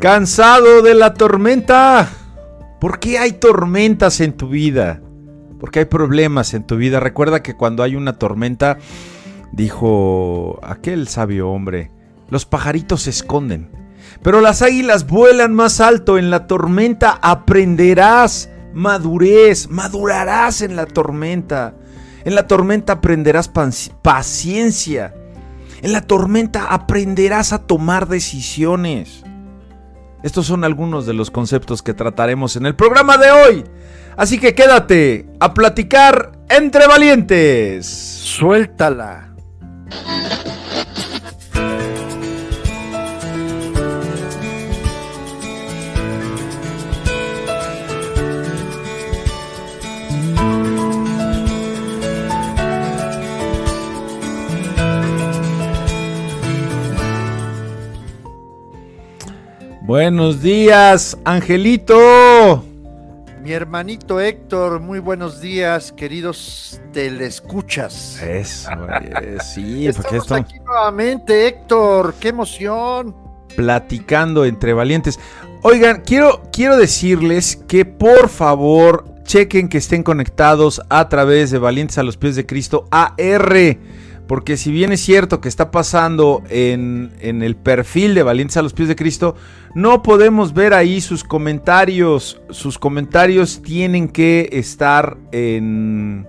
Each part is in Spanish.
Cansado de la tormenta. ¿Por qué hay tormentas en tu vida? Porque hay problemas en tu vida. Recuerda que cuando hay una tormenta, dijo aquel sabio hombre, los pajaritos se esconden. Pero las águilas vuelan más alto. En la tormenta aprenderás madurez, madurarás en la tormenta. En la tormenta aprenderás paciencia. En la tormenta aprenderás a tomar decisiones. Estos son algunos de los conceptos que trataremos en el programa de hoy. Así que quédate a platicar entre valientes. Suéltala. Buenos días, Angelito. Mi hermanito Héctor, muy buenos días, queridos telescuchas. Eso, sí, porque esto... aquí nuevamente, Héctor, qué emoción. Platicando entre valientes. Oigan, quiero, quiero decirles que por favor chequen que estén conectados a través de Valientes a los pies de Cristo AR. Porque si bien es cierto que está pasando en, el perfil de Valientes a los pies de Cristo, no podemos ver ahí sus comentarios. Sus comentarios tienen que estar en.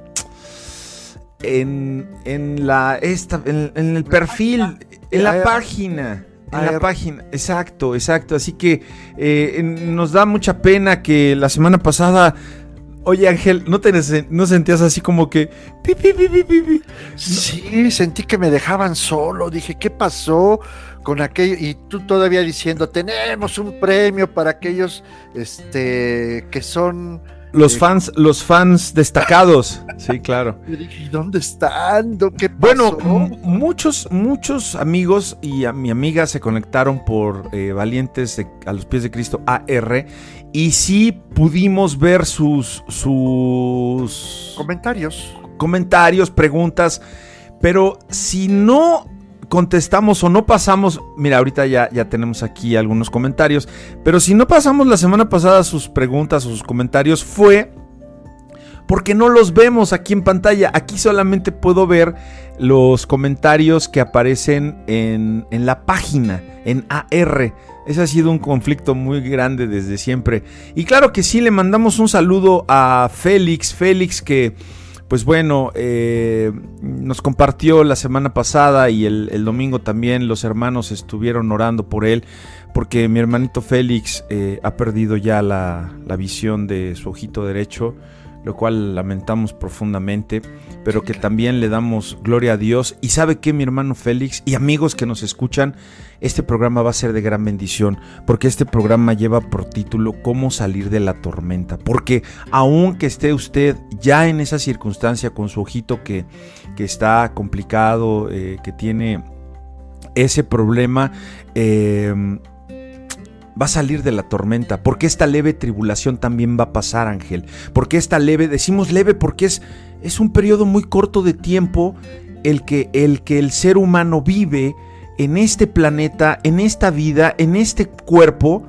En, en la esta, en, el perfil, en la página. En la página, exacto, exacto. Así que eh, nos da mucha pena que la semana pasada Oye, Ángel, ¿no, te, ¿no sentías así como que... sí, sentí que me dejaban solo. Dije, ¿qué pasó con aquello? Y tú todavía diciendo, tenemos un premio para aquellos este, que son... Los eh, fans, los fans destacados. sí, claro. Dije, ¿dónde están? ¿Qué pasó? Bueno, muchos, muchos amigos y a mi amiga se conectaron por eh, Valientes a los pies de Cristo AR y sí pudimos ver sus, sus comentarios. Comentarios, preguntas. Pero si no contestamos o no pasamos, mira, ahorita ya, ya tenemos aquí algunos comentarios, pero si no pasamos la semana pasada sus preguntas o sus comentarios fue porque no los vemos aquí en pantalla. Aquí solamente puedo ver los comentarios que aparecen en, en la página, en AR. Ese ha sido un conflicto muy grande desde siempre. Y claro que sí, le mandamos un saludo a Félix. Félix que, pues bueno, eh, nos compartió la semana pasada y el, domingo también los hermanos estuvieron orando por él. Porque mi hermanito Félix eh, ha perdido ya la, la visión de su ojito derecho lo cual lamentamos profundamente, pero que también le damos gloria a Dios. Y sabe que mi hermano Félix y amigos que nos escuchan, este programa va a ser de gran bendición, porque este programa lleva por título Cómo salir de la tormenta. Porque aunque esté usted ya en esa circunstancia con su ojito que, que está complicado, eh, que tiene ese problema, eh, va a salir de la tormenta, porque esta leve tribulación también va a pasar, Ángel. Porque esta leve, decimos leve porque es, es un periodo muy corto de tiempo el que, el que el ser humano vive en este planeta, en esta vida, en este cuerpo,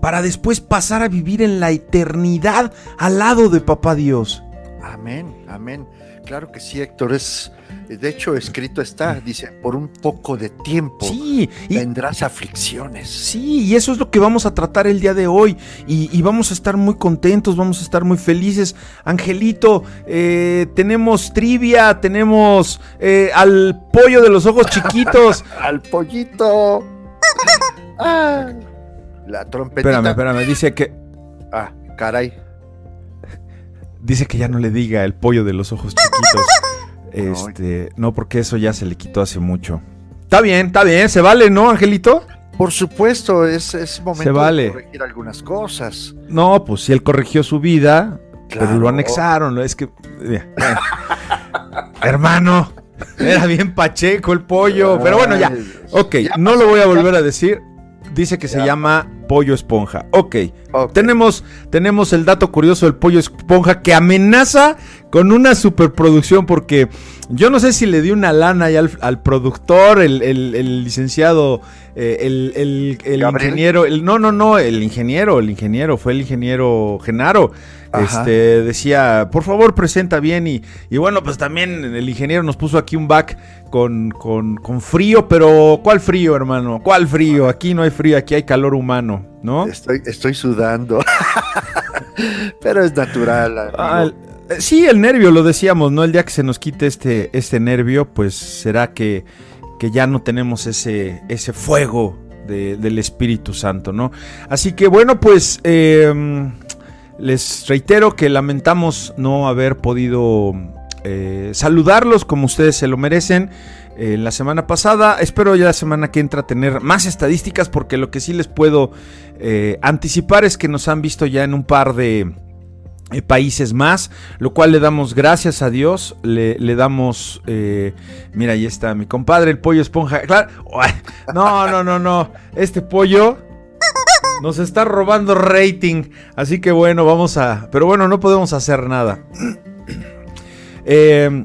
para después pasar a vivir en la eternidad al lado de Papá Dios. Amén, amén. Claro que sí, Héctor, es, de hecho, escrito está, dice, por un poco de tiempo sí, tendrás aflicciones. Sí, y eso es lo que vamos a tratar el día de hoy. Y, vamos a estar muy contentos, vamos a estar muy felices. Angelito, eh, tenemos trivia, tenemos eh, al pollo de los ojos chiquitos. al pollito. Ah, la trompetita. Espérame, espérame, dice que... Ah, caray. Dice que ya no le diga el pollo de los ojos chiquitos. Este, no, porque eso ya se le quitó hace mucho. Está bien, está bien, se vale, ¿no, Angelito? Por supuesto, es, es momento de corregir algunas cosas. No, pues si él corrigió su vida, pero lo anexaron, es que... Hermano, era bien pacheco el pollo, pero bueno, ya. Ok, no lo voy a volver a decir. Dice que se llama pollo esponja. ok, Tenemos, tenemos el dato curioso del pollo esponja que amenaza con una superproducción porque Yo no sé si le di una lana al, al productor, el, el, licenciado, eh, el, el ingeniero, el, no, no, no, el ingeniero, el ingeniero, fue el ingeniero Genaro. Este, decía, por favor, presenta bien. Y, y, bueno, pues también el ingeniero nos puso aquí un back con, con, con, frío, pero ¿cuál frío, hermano? ¿Cuál frío? Aquí no hay frío, aquí hay calor humano, ¿no? Estoy, estoy sudando. pero es natural. Sí, el nervio, lo decíamos, ¿no? El día que se nos quite este, este nervio, pues será que, que ya no tenemos ese, ese fuego del Espíritu Santo, ¿no? Así que bueno, pues em, les reitero que lamentamos no haber podido eh, saludarlos como ustedes se lo merecen. Eh, la semana pasada. Espero ya la semana que entra tener más estadísticas porque lo que sí les puedo anticipar es que nos han visto ya en un par de, eh, países más, lo cual le damos gracias a Dios, le, damos, eh, mira, ahí está mi compadre, el pollo esponja, claro, no, no, no, no, este pollo nos está robando rating, así que bueno, vamos a, pero bueno, no podemos hacer nada. Eh,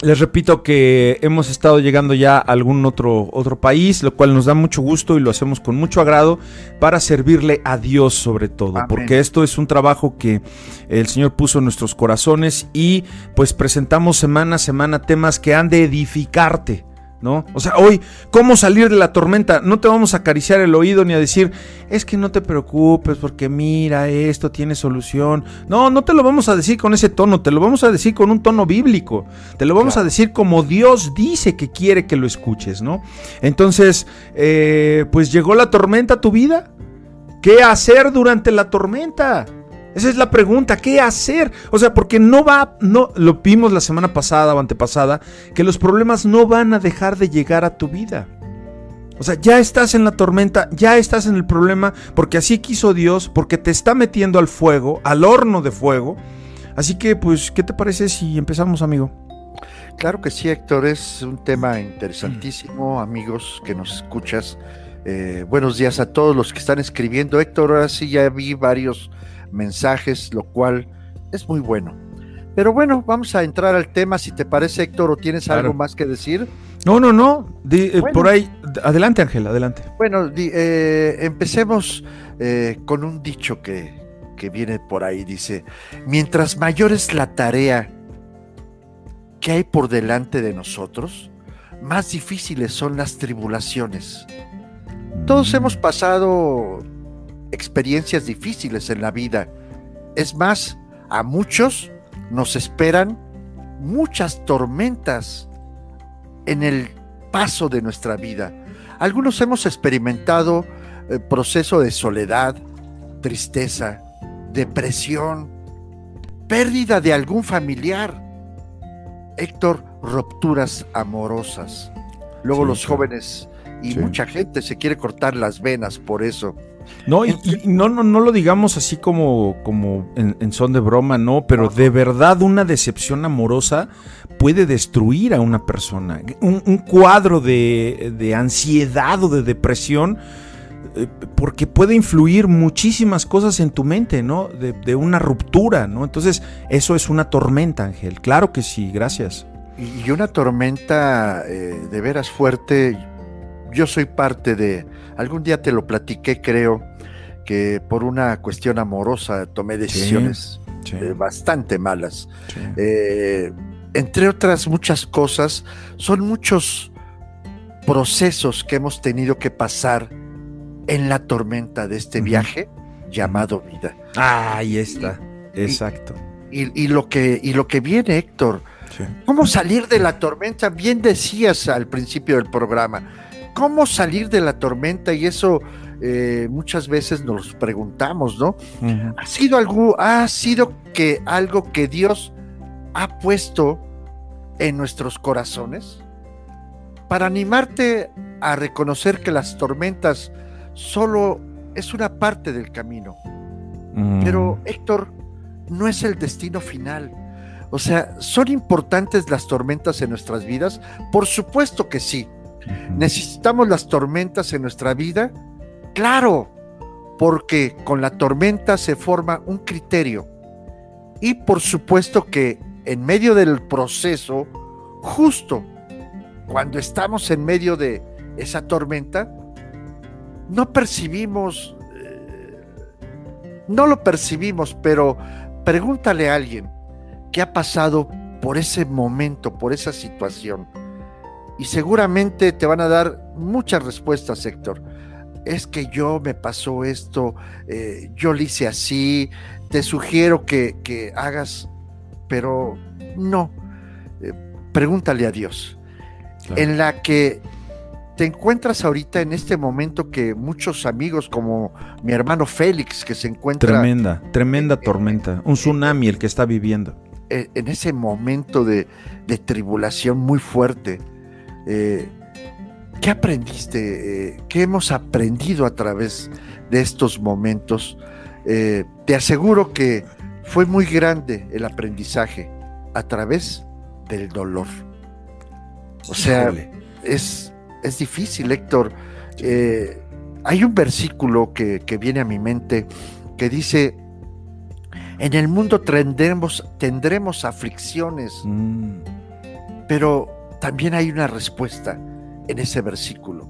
les repito que hemos estado llegando ya a algún otro, otro país, lo cual nos da mucho gusto y lo hacemos con mucho agrado para servirle a Dios sobre todo, porque esto es un trabajo que el Señor puso en nuestros corazones y pues presentamos semana a semana temas que han de edificarte, ¿no? O sea, hoy, ¿cómo salir de la tormenta? No te vamos a acariciar el oído ni a decir, es que no te preocupes porque mira, esto tiene solución. No, no te lo vamos a decir con ese tono, te lo vamos a decir con un tono bíblico. Te lo vamos a decir como Dios dice que quiere que lo escuches, ¿no? Entonces, eh, pues llegó la tormenta a tu vida. ¿Qué hacer durante la tormenta? Esa es la pregunta, ¿qué hacer? O sea, porque no va, no, lo vimos la semana pasada o antepasada, que los problemas no van a dejar de llegar a tu vida. O sea, ya estás en la tormenta, ya estás en el problema, porque así quiso Dios, porque te está metiendo al fuego, al horno de fuego. Así que, pues, ¿qué te parece si empezamos, amigo? Claro que sí, Héctor, es un tema interesantísimo, amigos que nos escuchas. Eh, buenos días a todos los que están escribiendo. Héctor, ahora sí ya vi varios mensajes, lo cual es muy bueno. Pero bueno, vamos a entrar al tema, si te parece, Héctor, o tienes algo más que decir. No, no, no, eh, por ahí, adelante Ángel, adelante. Bueno, eh, empecemos eh, con un dicho que, que viene por ahí, dice, mientras mayor es la tarea que hay por delante de nosotros, más difíciles son las tribulaciones. Todos hemos pasado experiencias difíciles en la vida. Es más, a muchos nos esperan muchas tormentas en el paso de nuestra vida. Algunos hemos experimentado el eh, proceso de soledad, tristeza, depresión, pérdida de algún familiar. Héctor, rupturas amorosas. Luego los jóvenes y mucha gente se quiere cortar las venas por eso. No, y, no, no, no lo digamos así como, como en, son de broma, no, pero de verdad una decepción amorosa puede destruir a una persona. Un, cuadro de, ansiedad o de depresión, eh, porque puede influir muchísimas cosas en tu mente, ¿no? De, una ruptura, ¿no? Entonces, eso es una tormenta, Ángel. Claro que sí, gracias. Y una tormenta eh, de veras fuerte, yo soy parte de Algún día te lo platiqué, creo, que por una cuestión amorosa tomé decisiones eh, bastante malas. Eh, entre otras muchas cosas, son muchos procesos que hemos tenido que pasar en la tormenta de este viaje llamado vida. Ah, ahí está, exacto. Y, lo que, y lo que viene, Héctor, ¿cómo salir de la tormenta? Bien decías al principio del programa, cómo salir de la tormenta y eso eh, muchas veces nos preguntamos, ¿no? ¿Ha sido algo, ha sido que algo que Dios ha puesto en nuestros corazones para animarte a reconocer que las tormentas solo es una parte del camino. Mm. Pero Héctor, no es el destino final. O sea, ¿son importantes las tormentas en nuestras vidas? Por supuesto que sí. ¿Necesitamos las tormentas en nuestra vida? Claro, porque con la tormenta se forma un criterio. Y por supuesto que en medio del proceso justo cuando estamos en medio de esa tormenta, no percibimos, eh, no lo percibimos, pero pregúntale a alguien que ha pasado por ese momento, por esa situación. Y seguramente te van a dar muchas respuestas, Héctor. Es que yo me pasó esto, eh, yo lo hice así, te sugiero que, hagas, pero no. Eh, pregúntale a Dios. En la que te encuentras ahorita en este momento que muchos amigos como mi hermano Félix que se encuentra... Tremenda, tremenda tormenta, un tsunami el que está viviendo. En ese momento de, tribulación muy fuerte. Eh, ¿Qué aprendiste? Eh, ¿Qué hemos aprendido a través de estos momentos? Eh, te aseguro que fue muy grande el aprendizaje a través del dolor. O sea, es es difícil, Héctor. Eh, hay un versículo que, viene a mi mente que dice, en el mundo tendremos, tendremos aflicciones, mm. pero también hay una respuesta en ese versículo.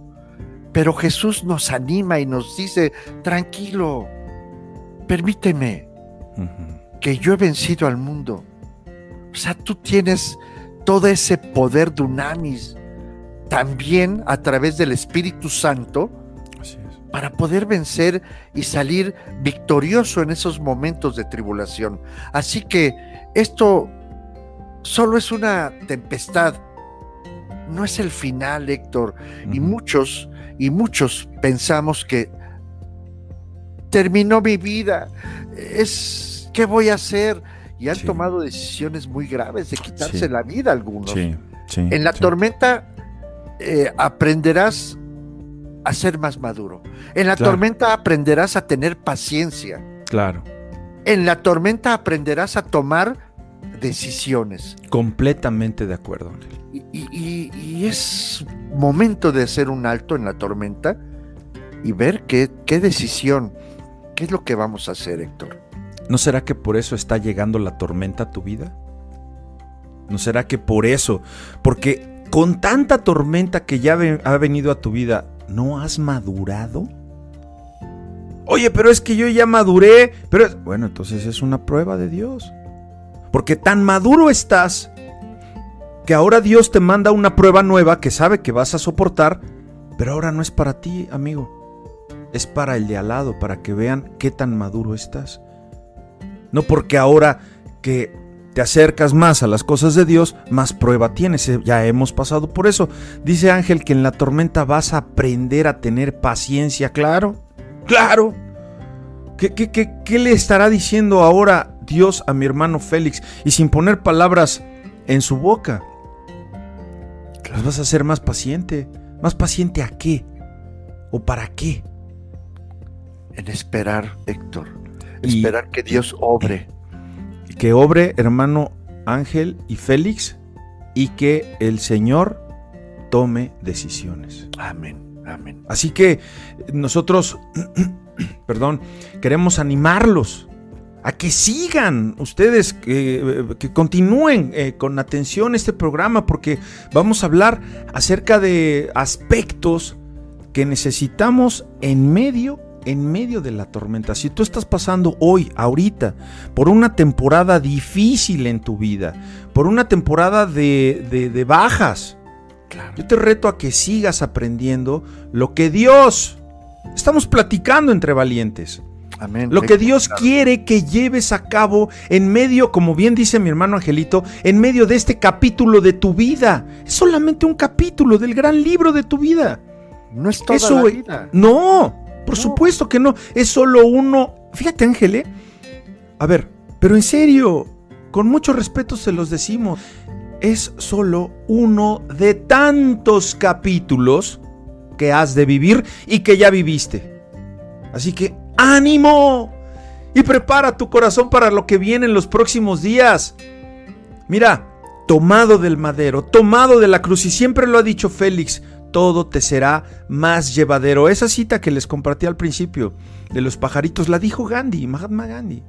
Pero Jesús nos anima y nos dice, tranquilo, permíteme que yo he vencido al mundo. O sea, tú tienes todo ese poder dunamis también a través del Espíritu Santo para poder vencer y salir victorioso en esos momentos de tribulación. Así que esto solo es una tempestad, no es el final, Héctor. Y muchos, y muchos pensamos que terminó mi vida, es, ¿qué voy a hacer? Y han tomado decisiones muy graves de quitarse la vida algunos. en la tormenta eh, aprenderás a ser más maduro. En la tormenta aprenderás a tener paciencia. Claro. En la tormenta aprenderás a tomar decisiones. Completamente de acuerdo, Y, es momento de hacer un alto en la tormenta y ver qué, qué decisión, qué es lo que vamos a hacer, Héctor. ¿No será que por eso está llegando la tormenta a tu vida? ¿No será que por eso? Porque con tanta tormenta que ya ha venido a tu vida, ¿no has madurado? Oye, pero es que yo ya maduré. Pero bueno, entonces es una prueba de Dios. Porque tan maduro estás que ahora Dios te manda una prueba nueva que sabe que vas a soportar, pero ahora no es para ti, amigo. Es para el de al lado, para que vean qué tan maduro estás. No porque ahora que te acercas más a las cosas de Dios, más prueba tienes. Eh, ya hemos pasado por eso. Dice Ángel que en la tormenta vas a aprender a tener paciencia. Claro, claro. ¿Qué, qué, le estará diciendo ahora Dios a mi hermano Félix? Y sin poner palabras en su boca. Pues vas a ser más paciente. ¿Más paciente a qué? ¿O para qué? En esperar, Héctor. Esperar que Dios obre que obre hermano Ángel y Félix y que el Señor tome decisiones. Amén, amén. Así que nosotros, perdón, queremos animarlos a que sigan ustedes, que, continúen eh, con atención este programa porque vamos a hablar acerca de aspectos que necesitamos en medio en medio de la tormenta, si tú estás pasando hoy, ahorita, por una temporada difícil en tu vida, por una temporada de, bajas, yo te reto a que sigas aprendiendo lo que Dios, estamos platicando entre valientes. Amén. Lo que Dios quiere que lleves a cabo en medio, como bien dice mi hermano Angelito, en medio de este capítulo de tu vida. Es solamente un capítulo del gran libro de tu vida. No es toda la vida. No, por supuesto que no, es solo uno. Fíjate, Ángel, ¿eh? A ver, pero en serio, con mucho respeto se los decimos, es solo uno de tantos capítulos que has de vivir y que ya viviste. Así que ánimo y prepara tu corazón para lo que viene en los próximos días. Mira, tomado del madero, tomado de la cruz, y siempre lo ha dicho Félix, todo te será más llevadero. Esa cita que les compartí al principio de los pajaritos la dijo Gandhi, Mahatma Gandhi.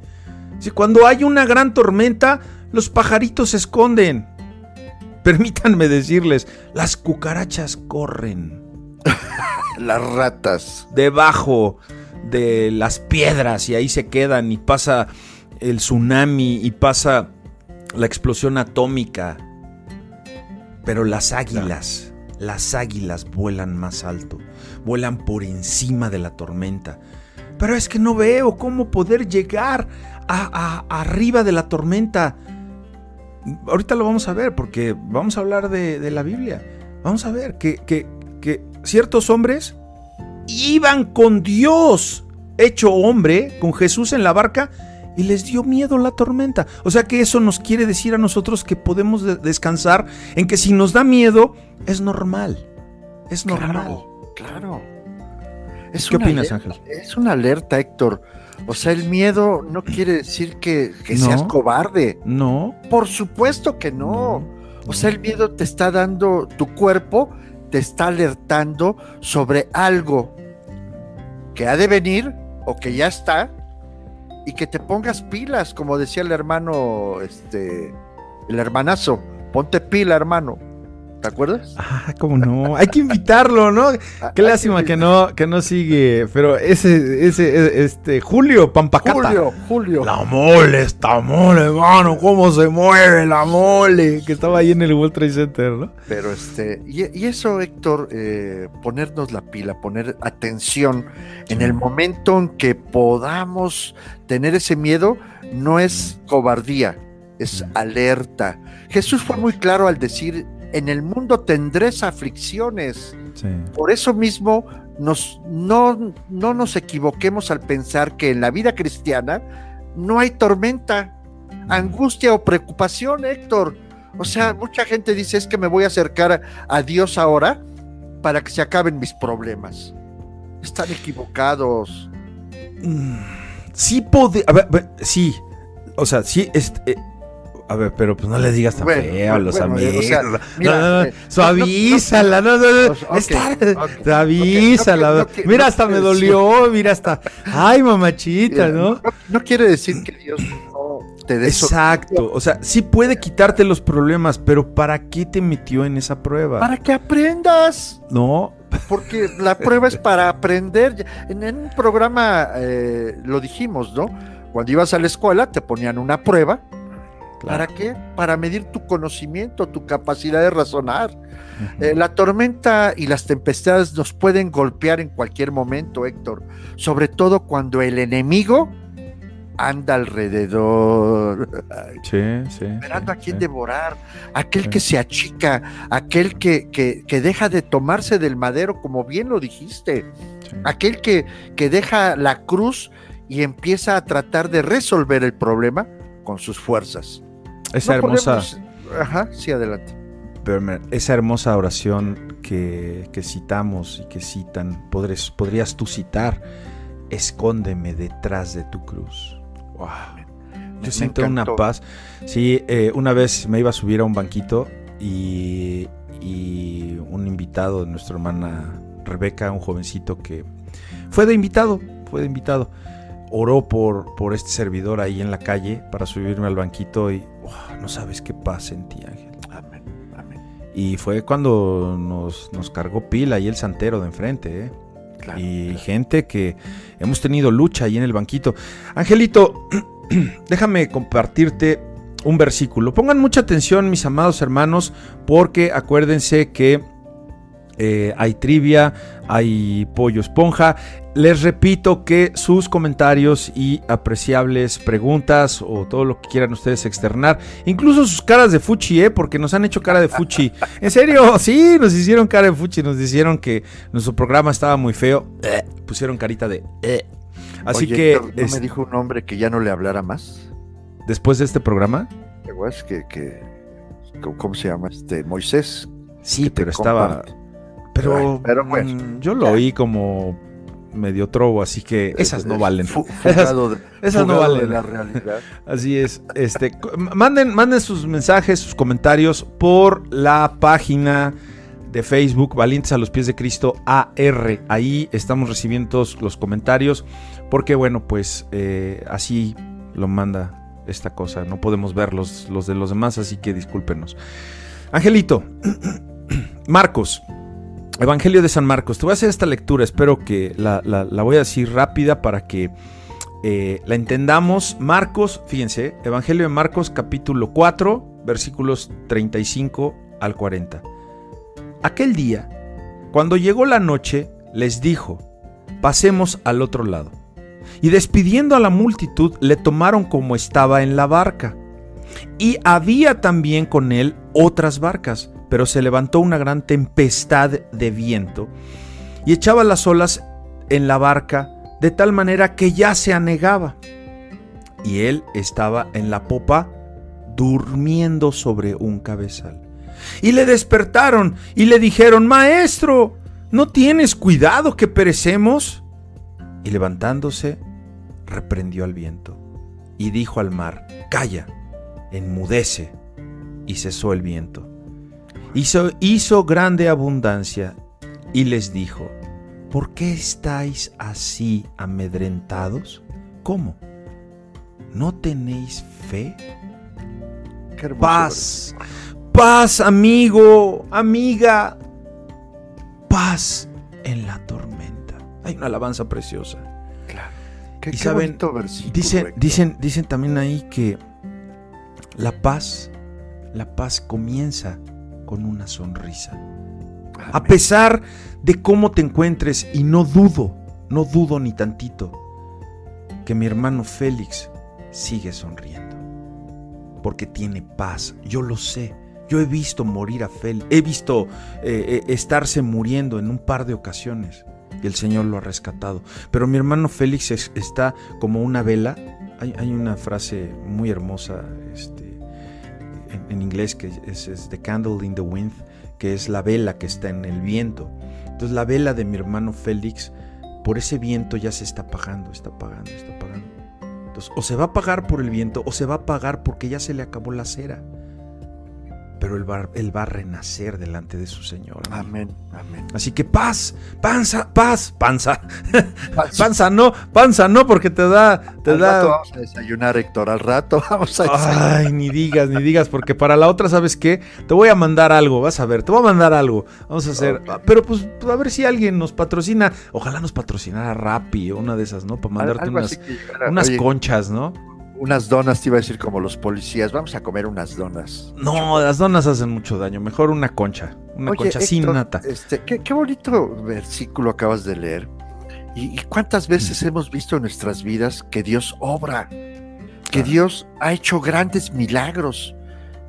Si cuando hay una gran tormenta, los pajaritos se esconden. permítanme decirles, las cucarachas corren. Las ratas. Debajo de las piedras y ahí se quedan y pasa el tsunami y pasa la explosión atómica. Pero las águilas, las águilas vuelan más alto, vuelan por encima de la tormenta. Pero es que no veo cómo poder llegar a, arriba de la tormenta. Ahorita lo vamos a ver porque vamos a hablar de, la Biblia. Vamos a ver que, que, que ciertos hombres iban con Dios hecho hombre, con Jesús en la barca, y les dio miedo la tormenta. O sea que eso nos quiere decir a nosotros que podemos descansar en que si nos da miedo, es normal. Es normal. Claro. ¿Qué opinas, Ángel? Es una alerta, Héctor. O sea, el miedo no quiere decir que, seas cobarde. No. Por supuesto que no. O sea, el miedo te está dando, tu cuerpo te está alertando sobre algo que ha de venir o que ya está y que te pongas pilas, como decía el hermano, este, el hermanazo, ponte pila, hermano. ¿Te acuerdas? Ah, cómo no. Hay que invitarlo, ¿no? Ah, Qué lástima que no, que no sigue. Pero ese, ese, este, Julio Pampacata. Julio, Julio. La mole, esta mole, hermano, cómo se mueve la mole. Que estaba ahí en el World Trade Center, ¿no? Pero este, y, eso, Héctor, eh, ponernos la pila, poner atención en el momento en que podamos tener ese miedo, no es cobardía, es alerta. Jesús fue muy claro al decir en el mundo tendréis aflicciones. Por eso mismo nos, no, no nos equivoquemos al pensar que en la vida cristiana no hay tormenta, angustia o preocupación, Héctor. O sea, mucha gente dice es que me voy a acercar a Dios ahora para que se acaben mis problemas. Están equivocados. Mm, sí, a ver, sí, o sea, sí, este, a ver, pero pues no le digas tan feo a los amigos. no, suavízala, no, no, no. suavízala. mira, hasta me dolió, mira, hasta. Ay, mamachita, ¿no? ¿no? quiere decir que Dios no te dé Exacto. O sea, sí puede quitarte los problemas, pero ¿para qué te metió en esa prueba? Para que aprendas. No. Porque la prueba es para aprender. En, un programa eh, lo dijimos, ¿no? Cuando ibas a la escuela te ponían una prueba ¿Para qué? Para medir tu conocimiento, tu capacidad de razonar. Eh, la tormenta y las tempestades nos pueden golpear en cualquier momento, Héctor, sobre todo cuando el enemigo anda alrededor. Sí, sí. Esperando a quien devorar, aquel que se achica, aquel que, que, deja de tomarse del madero, como bien lo dijiste, aquel que, que deja la cruz y empieza a tratar de resolver el problema con sus fuerzas. Esa hermosa. Ajá, sí, adelante. esa hermosa oración que, citamos y que citan, podrías, podrías tú citar, escóndeme detrás de tu cruz. Wow. Yo siento una paz. Sí, eh, una vez me iba a subir a un banquito y, y un invitado de nuestra hermana Rebeca, un jovencito que fue de invitado, fue de invitado oró por, por este servidor ahí en la calle para subirme al banquito y no sabes qué paz sentí, Ángel. Amén, amén. Y fue cuando nos, nos cargó pila y el santero de enfrente, ¿eh? y gente que hemos tenido lucha ahí en el banquito. Angelito, déjame compartirte un versículo. Pongan mucha atención, mis amados hermanos, porque acuérdense que eh, hay trivia, hay pollo esponja. Les repito que sus comentarios y apreciables preguntas o todo lo que quieran ustedes externar, incluso sus caras de fuchi, ¿eh? porque nos han hecho cara de fuchi. En serio, sí, nos hicieron cara de fuchi, nos dijeron que nuestro programa estaba muy feo, eh, pusieron carita de... Eh. Así que... ¿No me dijo un hombre que ya no le hablara más? Después de este programa. Que, que, ¿Cómo se llama? Este, Moisés. Sí, pero estaba... Pero, mm, yo lo oí como medio trobo, así que esas no valen. esas, no valen. la realidad. Así es. Este, manden, manden sus mensajes, sus comentarios por la página de Facebook, Valientes a los pies de Cristo AR. Ahí estamos recibiendo todos los comentarios, porque bueno, pues eh, así lo manda esta cosa. No podemos ver los, los de los demás, así que discúlpenos. Angelito, Marcos, Evangelio de San Marcos. Te voy a hacer esta lectura, espero que la, voy a decir rápida para que eh, la entendamos. Marcos, fíjense, Evangelio de Marcos capítulo 4, versículos 35 al 40. Aquel día, cuando llegó la noche, les dijo, pasemos al otro lado. Y despidiendo a la multitud, le tomaron como estaba en la barca. Y había también con él otras barcas, pero se levantó una gran tempestad de viento y echaba las olas en la barca de tal manera que ya se anegaba. Y él estaba en la popa durmiendo sobre un cabezal. Y le despertaron y le dijeron, Maestro, ¿no tienes cuidado que perecemos? Y levantándose, reprendió al viento y dijo al mar, Calla, enmudece. Y cesó el viento. Hizo, hizo grande abundancia y les dijo, ¿por qué estáis así amedrentados? ¿Cómo? ¿No tenéis fe? Paz, paz, amigo, amiga, paz en la tormenta. Hay una alabanza preciosa. Claro. y saben, dicen, dicen, dicen también ahí que la paz, la paz comienza con una sonrisa. A pesar de cómo te encuentres, y no dudo, no dudo ni tantito, que mi hermano Félix sigue sonriendo. Porque tiene paz, yo lo sé. Yo he visto morir a Félix, he visto eh, eh, estarse muriendo en un par de ocasiones y el Señor lo ha rescatado. Pero mi hermano Félix está como una vela. Hay, hay una frase muy hermosa este, en, inglés, que es, The Candle in the Wind, que es la vela que está en el viento. Entonces la vela de mi hermano Félix, por ese viento ya se está apagando, está apagando, está apagando. Entonces o se va a apagar por el viento o se va a apagar porque ya se le acabó la cera pero él va, él va, a renacer delante de su Señor. Amén, amén. Así que paz, panza, paz, panza. panza no, panza no, porque te da, te al da. Rato vamos a desayunar, Héctor, al rato vamos a desayunar. Ay, ni digas, ni digas, porque para la otra, ¿sabes qué? Te voy a mandar algo, vas a ver, te voy a mandar algo. Vamos a hacer, pero pues a ver si alguien nos patrocina. Ojalá nos patrocinara Rappi una de esas, ¿no? Para mandarte unas, unas conchas, ¿no? Unas donas, te iba a decir como los policías, vamos a comer unas donas. No, las donas hacen mucho daño, mejor una concha, una concha sin nata. Este, qué, bonito versículo acabas de leer. ¿Y, cuántas veces mm. hemos visto en nuestras vidas que Dios obra, que Dios ha hecho grandes milagros?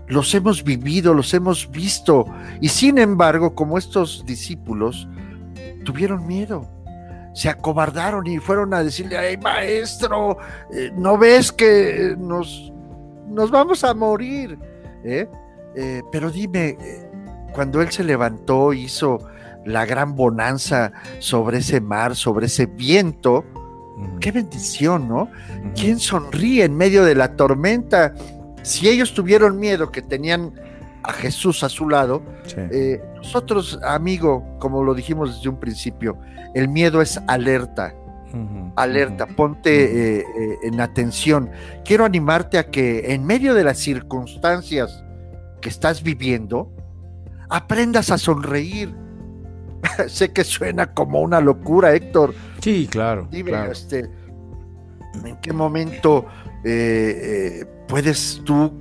Los hemos vivido, los hemos visto, y sin embargo, como estos discípulos, tuvieron miedo se acobardaron y fueron a decirle, ay maestro, eh, ¿no ves que nos, nos vamos a morir? ¿Eh? Eh, pero dime, cuando él se levantó, hizo la gran bonanza sobre ese mar, sobre ese viento, qué bendición, ¿no? ¿Quién sonríe en medio de la tormenta? Si ellos tuvieron miedo que tenían a Jesús a su lado, nosotros, amigo, como lo dijimos desde un principio, el miedo es alerta. alerta, ponte eh, eh, en atención. Quiero animarte a que en medio de las circunstancias que estás viviendo, aprendas a sonreír. sé que suena como una locura, Héctor. Sí, claro. Dime, Este, ¿en qué momento eh, puedes tú,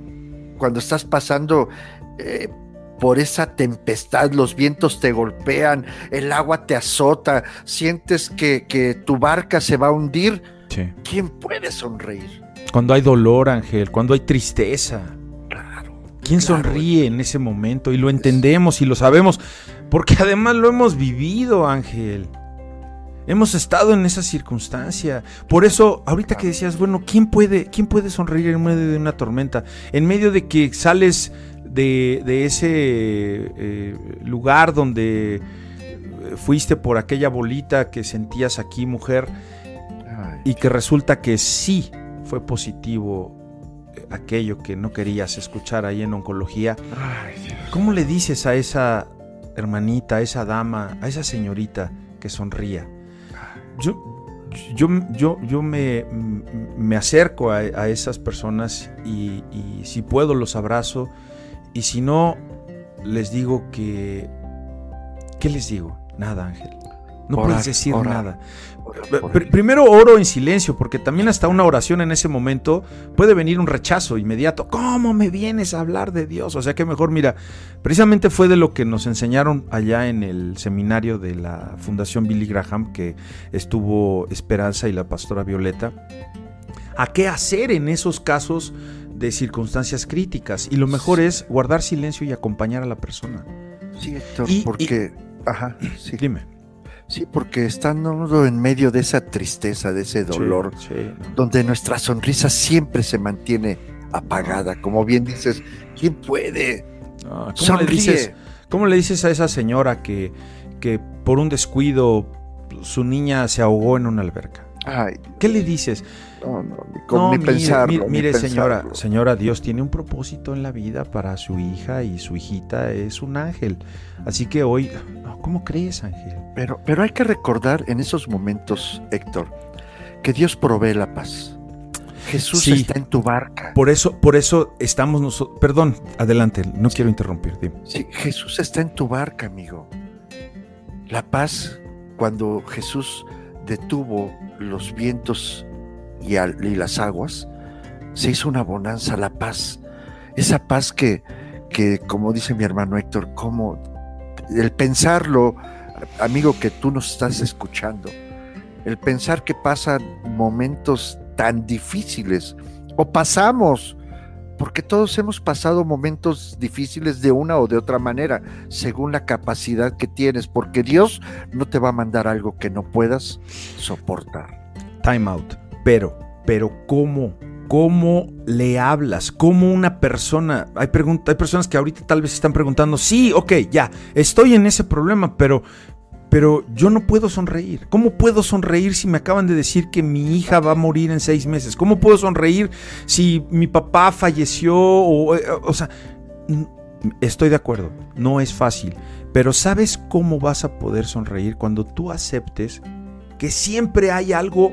cuando estás pasando por esa tempestad, los vientos te golpean, el agua te azota, sientes que, tu barca se va a hundir. ¿Quién puede sonreír? Cuando hay dolor, Ángel, cuando hay tristeza. Claro. ¿Quién sonríe en ese momento? Y lo entendemos y lo sabemos, porque además lo hemos vivido, Ángel. Hemos estado en esa circunstancia. Por eso, ahorita que decías, bueno, ¿quién puede, quién puede sonreír en medio de una tormenta? En medio de que sales de, ese eh, lugar donde fuiste por aquella bolita que sentías aquí, mujer, y que resulta que sí fue positivo eh, aquello que no querías escuchar ahí en oncología. ¿Cómo le dices a esa hermanita, a esa dama, a esa señorita que sonría? Yo, yo, yo, yo me, me acerco a, esas personas y, y, si puedo los abrazo y si no, les digo que... ¿Qué les digo? Nada, Ángel. No Orar, puedes decir orar, nada. orar. Primero oro en silencio, porque también hasta una oración en ese momento puede venir un rechazo inmediato. ¿Cómo me vienes a hablar de Dios? O sea que mejor, mira, precisamente fue de lo que nos enseñaron allá en el seminario de la Fundación Billy Graham, que estuvo Esperanza y la pastora Violeta, a qué hacer en esos casos de circunstancias críticas. Y lo mejor es guardar silencio y acompañar a la persona. Sí, Héctor, Y- porque... Ajá, sí. Dime. Sí, porque estando en medio de esa tristeza, de ese dolor, Sí, sí, no. donde nuestra sonrisa siempre se mantiene apagada, como bien dices, ¿quién puede? No, ¿cómo, le dices, ¿Cómo le dices a esa señora que, que por un descuido su niña se ahogó en una alberca? Ay, ¿Qué le dices? No, no, ni, con- No, ni mire, pensarlo. mire, ni mire, señora, pensarlo. señora, Dios tiene un propósito en la vida para su hija y su hijita es un ángel. Así que hoy, ¿cómo crees, Ángel? Pero, pero hay que recordar en esos momentos, Héctor, que Dios provee la paz. Jesús Sí. está en tu barca. Por eso, por eso estamos nosotros. Perdón, adelante, no quiero interrumpir. dime. Sí, Jesús está en tu barca, amigo. La paz, cuando Jesús detuvo los vientos y, las aguas, se hizo una bonanza, la paz. Esa paz que, que, como dice mi hermano Héctor, como el pensarlo, amigo, que tú nos estás escuchando, el pensar que pasan momentos tan difíciles, o pasamos, porque todos hemos pasado momentos difíciles de una o de otra manera, según la capacidad que tienes, porque Dios no te va a mandar algo que no puedas soportar. Time out. Pero, pero ¿cómo? ¿Cómo le hablas? ¿Cómo una persona? Hay, hay personas que ahorita tal vez están preguntando, sí, ok, ya, estoy en ese problema, pero, pero yo no puedo sonreír. ¿Cómo puedo sonreír si me acaban de decir que mi hija va a morir en seis meses? ¿Cómo puedo sonreír si mi papá falleció? O, o sea, estoy de acuerdo, no es fácil, pero ¿sabes cómo vas a poder sonreír cuando tú aceptes que siempre hay algo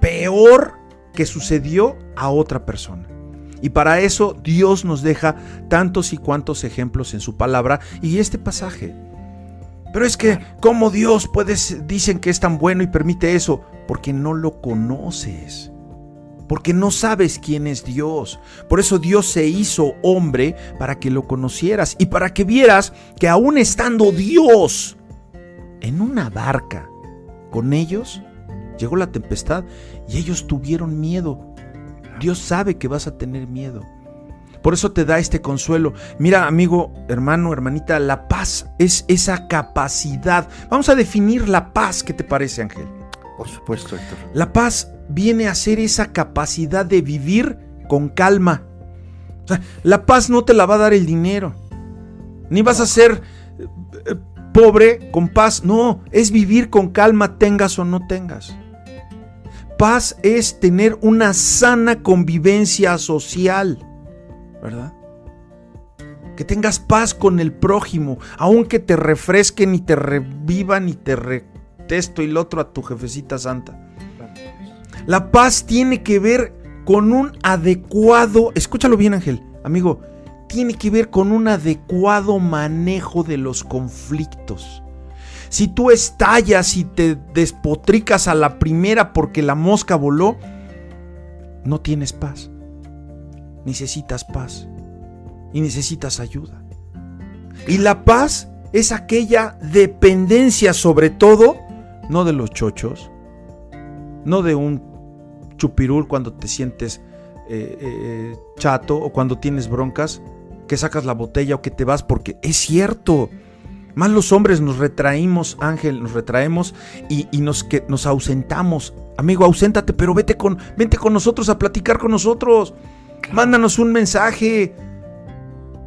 peor que sucedió a otra persona. Y para eso Dios nos deja tantos y cuantos ejemplos en su palabra y este pasaje. Pero es que, ¿cómo Dios puede, dicen que es tan bueno y permite eso? Porque no lo conoces. Porque no sabes quién es Dios. Por eso Dios se hizo hombre para que lo conocieras y para que vieras que aún estando Dios en una barca con ellos, llegó la tempestad y ellos tuvieron miedo. Dios sabe que vas a tener miedo. Por eso te da este consuelo. Mira, amigo, hermano, hermanita, la paz es esa capacidad. Vamos a definir la paz. ¿Qué te parece, Ángel? Por supuesto, Héctor. La paz viene a ser esa capacidad de vivir con calma. O sea, la paz no te la va a dar el dinero. Ni vas a ser eh, eh, pobre con paz. No, es vivir con calma, tengas o no tengas. Paz es tener una sana convivencia social, ¿verdad? Que tengas paz con el prójimo, aunque te refresquen y te revivan y te retesto lo otro a tu jefecita santa. La paz tiene que ver con un adecuado, escúchalo bien Ángel, amigo, tiene que ver con un adecuado manejo de los conflictos. Si tú estallas y te despotricas a la primera porque la mosca voló, no tienes paz. Necesitas paz y necesitas ayuda. Y la paz es aquella dependencia sobre todo, no de los chochos, no de un chupirul cuando te sientes eh, eh, chato o cuando tienes broncas, que sacas la botella o que te vas, porque es cierto. Más los hombres nos retraímos, Ángel, nos retraemos y, y nos, que, nos ausentamos. Amigo, auséntate, pero vete con, vente con nosotros a platicar con nosotros. Mándanos un mensaje.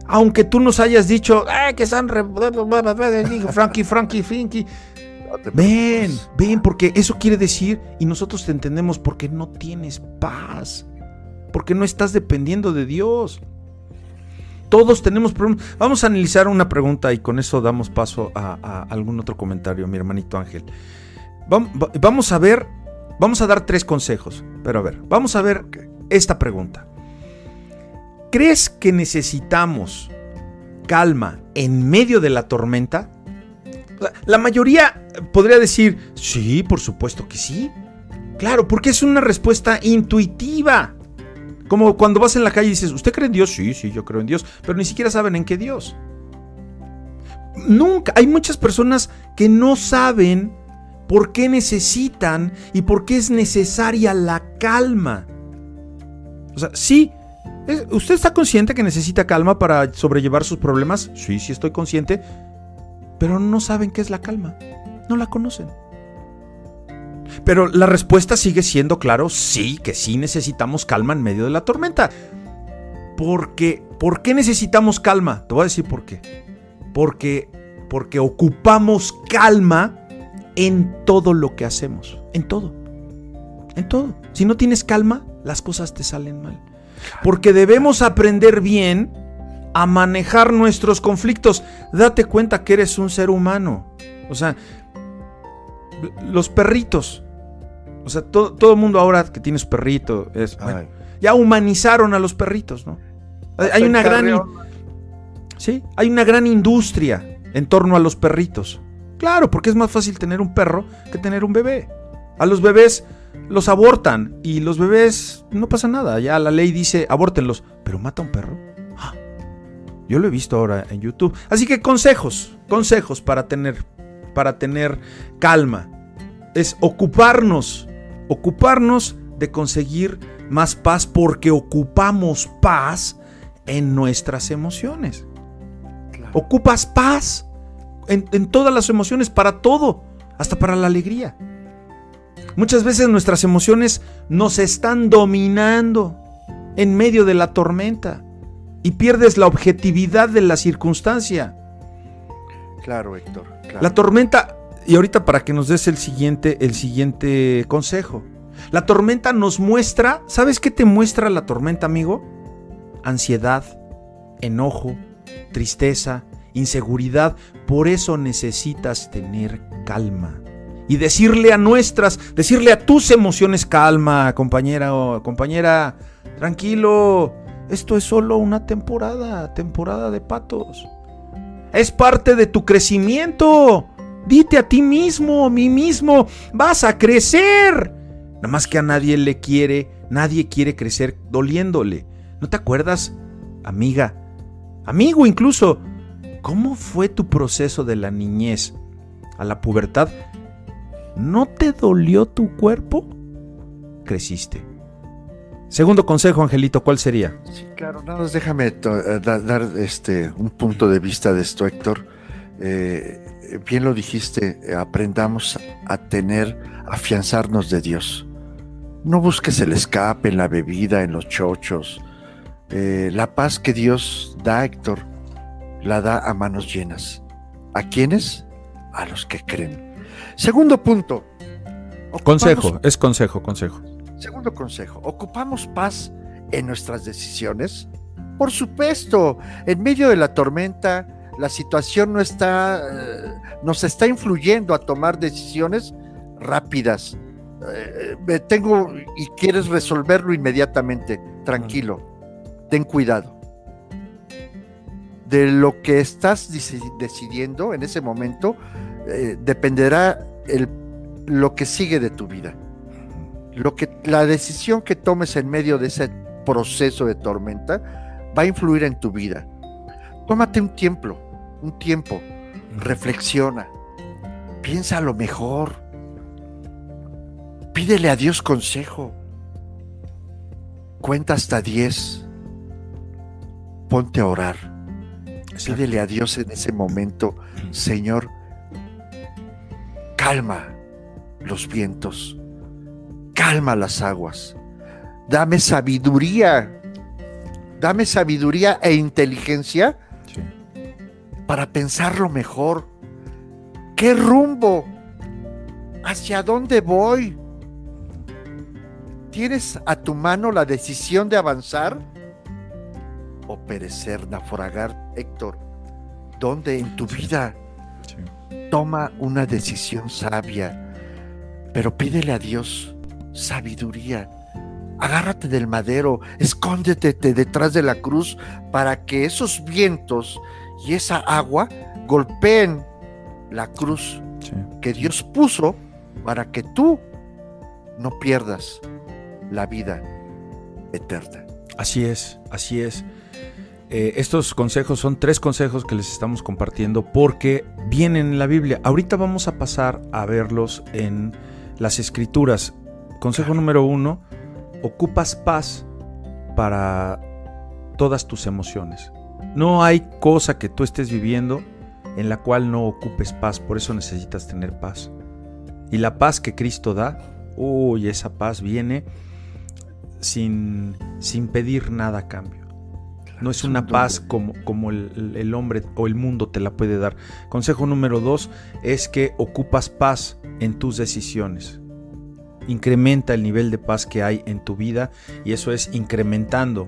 Aunque tú nos hayas dicho, "Ay, que están re... Frankie, Frankie, Ven, ven, porque eso quiere decir, y nosotros te entendemos, porque no tienes paz, porque no estás dependiendo de Dios. Todos tenemos problemas. Vamos a analizar una pregunta y con eso damos paso a, a algún otro comentario, mi hermanito Ángel. Vam- va- Vamos a ver, vamos a dar tres consejos, pero a ver, vamos a ver esta pregunta. ¿Crees que necesitamos calma en medio de la tormenta? La mayoría podría decir, sí, por supuesto que sí. Claro, porque es una respuesta intuitiva. Como cuando vas en la calle y dices, ¿usted cree en Dios? Sí, sí, yo creo en Dios, pero ni siquiera saben en qué Dios. Nunca, hay muchas personas que no saben por qué necesitan y por qué es necesaria la calma. O sea, sí, ¿usted está consciente que necesita calma para sobrellevar sus problemas? Sí, sí estoy consciente, pero no saben qué es la calma, no la conocen. Pero la respuesta sigue siendo, claro, sí, que sí necesitamos calma en medio de la tormenta. Porque, ¿por qué necesitamos calma? Te voy a decir por qué. Porque, porque ocupamos calma en todo lo que hacemos. En todo. En todo. Si no tienes calma, las cosas te salen mal. Porque debemos aprender bien a manejar nuestros conflictos. Date cuenta que eres un ser humano. O sea, los perritos. O sea, todo, el mundo ahora que tiene su perrito es. ya humanizaron a los perritos, ¿no? Hay una gran. Sí, hay una gran industria en torno a los perritos. Claro, porque es más fácil tener un perro que tener un bebé. A los bebés los abortan y los bebés no pasa nada. Ya la ley dice abórtenlos, pero mata a un perro. Ah, yo lo he visto ahora en YouTube. Así que consejos, consejos para tener para tener calma. Es ocuparnos, ocuparnos de conseguir más paz porque ocupamos paz en nuestras emociones. Ocupas paz en, en todas las emociones, para todo, hasta para la alegría. Muchas veces nuestras emociones nos están dominando en medio de la tormenta y pierdes la objetividad de la circunstancia. Claro, Héctor. La tormenta, y ahorita para que nos des el siguiente, el siguiente consejo. La tormenta nos muestra, ¿sabes qué te muestra la tormenta, amigo? Ansiedad, enojo, tristeza, inseguridad. Por eso necesitas tener calma. Y decirle a nuestras, decirle a tus emociones calma, compañera o compañera, tranquilo, esto es solo una temporada, temporada de patos. Es parte de tu crecimiento. Dite a ti mismo, a mí mismo, vas a crecer. Nada más que a nadie le quiere, nadie quiere crecer doliéndole. ¿No te acuerdas, amiga? Amigo incluso, ¿cómo fue tu proceso de la niñez a la pubertad? ¿No te dolió tu cuerpo? Creciste. Segundo consejo, Angelito, ¿cuál sería? Sí, claro, nada más déjame eh, dar este, un punto de vista de esto, Héctor. Eh, bien lo dijiste, eh, aprendamos a tener, afianzarnos de Dios. No busques el escape en la bebida, en los chochos. la paz que Dios da, Héctor, la da a manos llenas. ¿A quiénes? A los que creen. Segundo punto. Consejo, es consejo, consejo. Segundo consejo, ¿ocupamos paz en nuestras decisiones? Por supuesto, en medio de la tormenta, la situación no está, eh, nos está influyendo a tomar decisiones rápidas. Eh, tengo y quieres resolverlo inmediatamente. Tranquilo, ten cuidado. De lo que estás decidiendo en ese momento eh, dependerá el, lo que sigue de tu vida lo que, la decisión que tomes en medio de ese proceso de tormenta va a influir en tu vida. Tómate un tiempo, un tiempo, reflexiona, piensa lo mejor, pídele a Dios consejo, cuenta hasta 10, ponte a orar, pídele a Dios en ese momento, Señor, calma los vientos calma las aguas. Dame sabiduría. Dame sabiduría e inteligencia para pensarlo mejor. ¿Qué rumbo? ¿Hacia dónde voy? ¿Tienes a tu mano la decisión de avanzar o perecer, naufragar, Héctor? ¿Dónde en tu vida? Toma una decisión sabia, pero pídele a Dios sabiduría. Agárrate del madero, escóndete detrás de la cruz para que esos vientos y esa agua golpeen la cruz que Dios puso para que tú no pierdas la vida eterna. Así es, así es. Eh, estos consejos son tres consejos que les estamos compartiendo porque vienen en la Biblia. Ahorita vamos a pasar a verlos en las escrituras. Consejo número uno, ocupas paz para todas tus emociones. No hay cosa que tú estés viviendo en la cual no ocupes paz, por eso necesitas tener paz. Y la paz que Cristo da, uy, esa paz viene sin, sin pedir nada a cambio. No es una paz como, como el, el, hombre o el mundo te la puede dar. Consejo número dos es que ocupas paz en tus decisiones. Incrementa el nivel de paz que hay en tu vida y eso es incrementando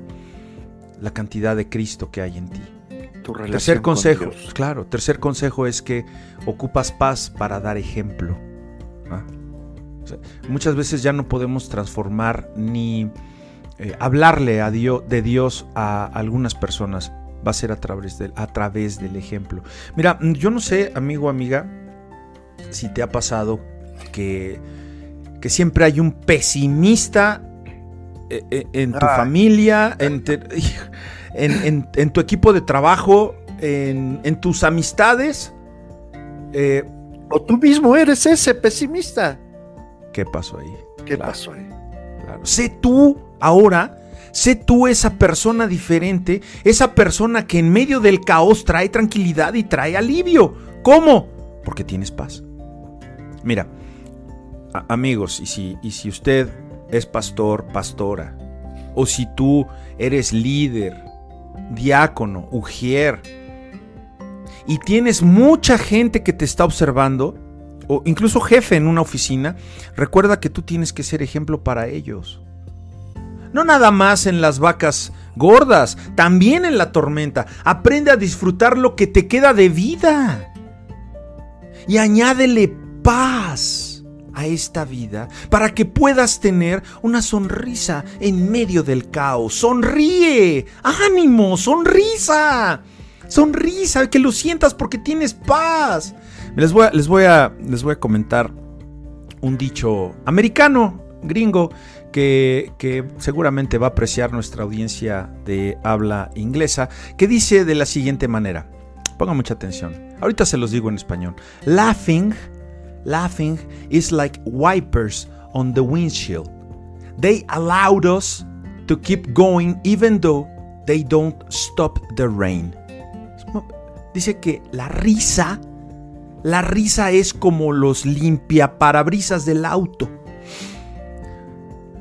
la cantidad de Cristo que hay en ti. tercer consejo, claro, tercer consejo es que ocupas paz para dar ejemplo. ¿ah? muchas veces ya no podemos transformar ni eh, hablarle a Dios, de Dios a algunas personas. Va a ser a través, del, a través del ejemplo. Mira, yo no sé, amigo, amiga, si te ha pasado que, que siempre hay un pesimista en tu familia, en, en, tu equipo de trabajo, en, tus amistades. Eh, o tú mismo eres ese pesimista. ¿Qué pasó ahí? ¿Qué pasó ahí? Sé tú ahora, sé tú esa persona diferente, esa persona que en medio del caos trae tranquilidad y trae alivio. ¿Cómo? Porque tienes paz. Mira, amigos, y si, y si usted es pastor, pastora, o si tú eres líder, diácono, ujier, y tienes mucha gente que te está observando, o incluso jefe en una oficina, recuerda que tú tienes que ser ejemplo para ellos. No nada más en las vacas gordas, también en la tormenta. Aprende a disfrutar lo que te queda de vida. Y añádele paz a esta vida para que puedas tener una sonrisa en medio del caos. Sonríe, ánimo, sonrisa. Sonrisa, que lo sientas porque tienes paz. Les voy a, les voy a, les voy a comentar un dicho americano, gringo, que, que, seguramente va a apreciar nuestra audiencia de habla inglesa, que dice de la siguiente manera. Pongan mucha atención. Ahorita se los digo en español. Laughing Laughing is like wipers on the windshield. They allowed us to keep going even though they don't stop the rain. Dice que la risa, la risa es como los limpiaparabrisas del auto.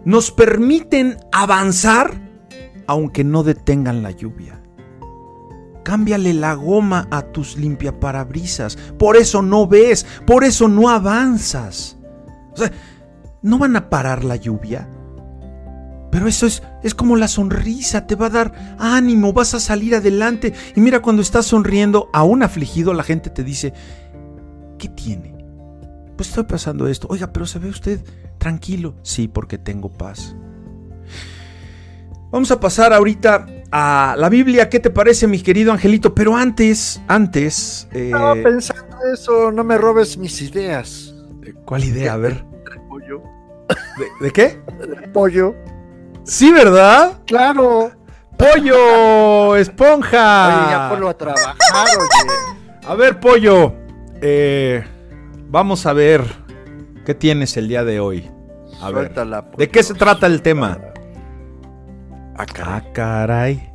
Nos permiten avanzar aunque no detengan la lluvia. Cámbiale la goma a tus limpiaparabrisas. Por eso no ves, por eso no avanzas. O sea, no van a parar la lluvia. Pero eso es, es como la sonrisa, te va a dar ánimo, vas a salir adelante. Y mira, cuando estás sonriendo, aún afligido, la gente te dice, ¿qué tiene? Pues estoy pasando esto. Oiga, pero se ve usted tranquilo. Sí, porque tengo paz. Vamos a pasar ahorita a la Biblia. ¿Qué te parece, mi querido Angelito? Pero antes, antes. Eh... Estaba pensando eso, no me robes mis ideas. ¿Cuál idea? A ver. pollo. ¿De, qué? pollo. Sí, ¿verdad? Claro. Pollo, esponja. Oye, ya ponlo a trabajar, oye. A ver, pollo. Eh, vamos a ver qué tienes el día de hoy. A ver. ¿De qué se trata el tema? Ah, ah, caray.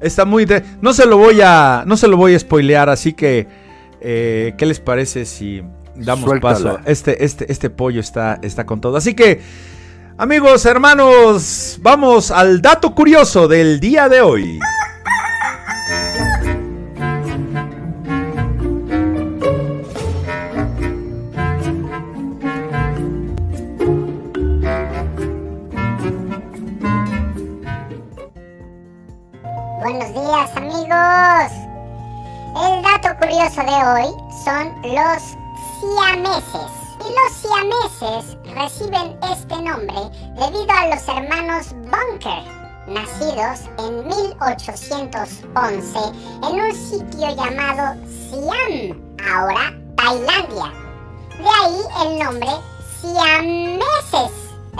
Está muy de... No se lo voy a. No se lo voy a spoilear, así que. Eh, ¿Qué les parece si damos paso? Este, este, este pollo está, está con todo. Así que. Amigos, hermanos, vamos al dato curioso del día de hoy. En 1811 en un sitio llamado Siam, ahora Tailandia. De ahí el nombre siameses.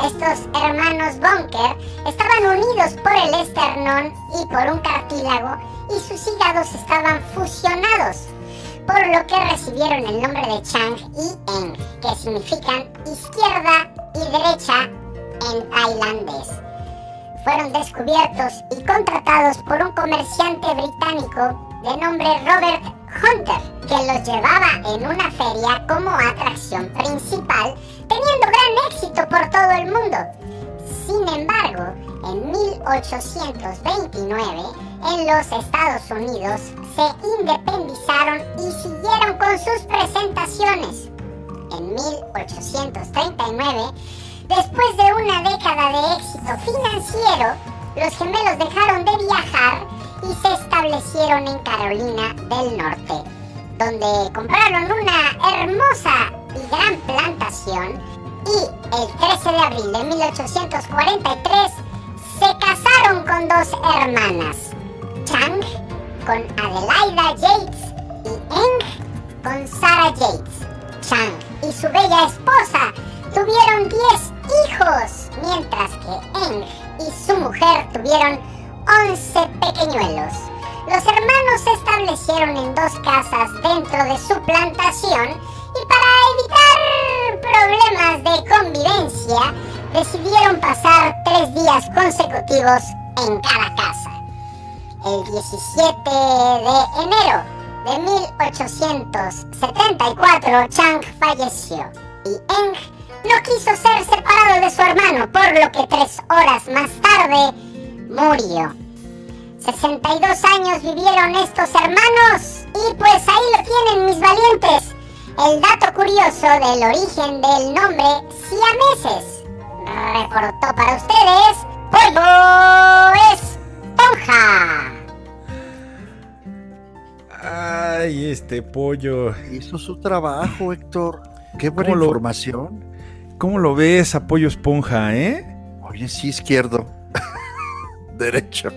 Estos hermanos Bunker estaban unidos por el esternón y por un cartílago y sus hígados estaban fusionados, por lo que recibieron el nombre de Chang y Eng, que significan izquierda y derecha en tailandés. Fueron descubiertos y contratados por un comerciante británico de nombre Robert Hunter, que los llevaba en una feria como atracción principal, teniendo gran éxito por todo el mundo. Sin embargo, en 1829, en los Estados Unidos, se independizaron y siguieron con sus presentaciones. En 1839, después de una década de éxito financiero, los gemelos dejaron de viajar y se establecieron en Carolina del Norte, donde compraron una hermosa y gran plantación y el 13 de abril de 1843 se casaron con dos hermanas, Chang con Adelaida Yates y Eng con Sarah Yates. Chang y su bella esposa tuvieron 10 hijos, mientras que Eng y su mujer tuvieron 11 pequeñuelos. Los hermanos se establecieron en dos casas dentro de su plantación y para evitar problemas de convivencia decidieron pasar tres días consecutivos en cada casa. El 17 de enero de 1874 Chang falleció y Eng no quiso ser separado de su hermano, por lo que tres horas más tarde murió. 62 años vivieron estos hermanos y pues ahí lo tienen mis valientes. El dato curioso del origen del nombre siameses. Reportó para ustedes Pollo Esponja. Ay, este pollo. Hizo su trabajo, Héctor. Qué buena ¿Cómo lo- información. ¿Cómo lo ves a pollo esponja, eh? Oye, sí, izquierdo. Derecho.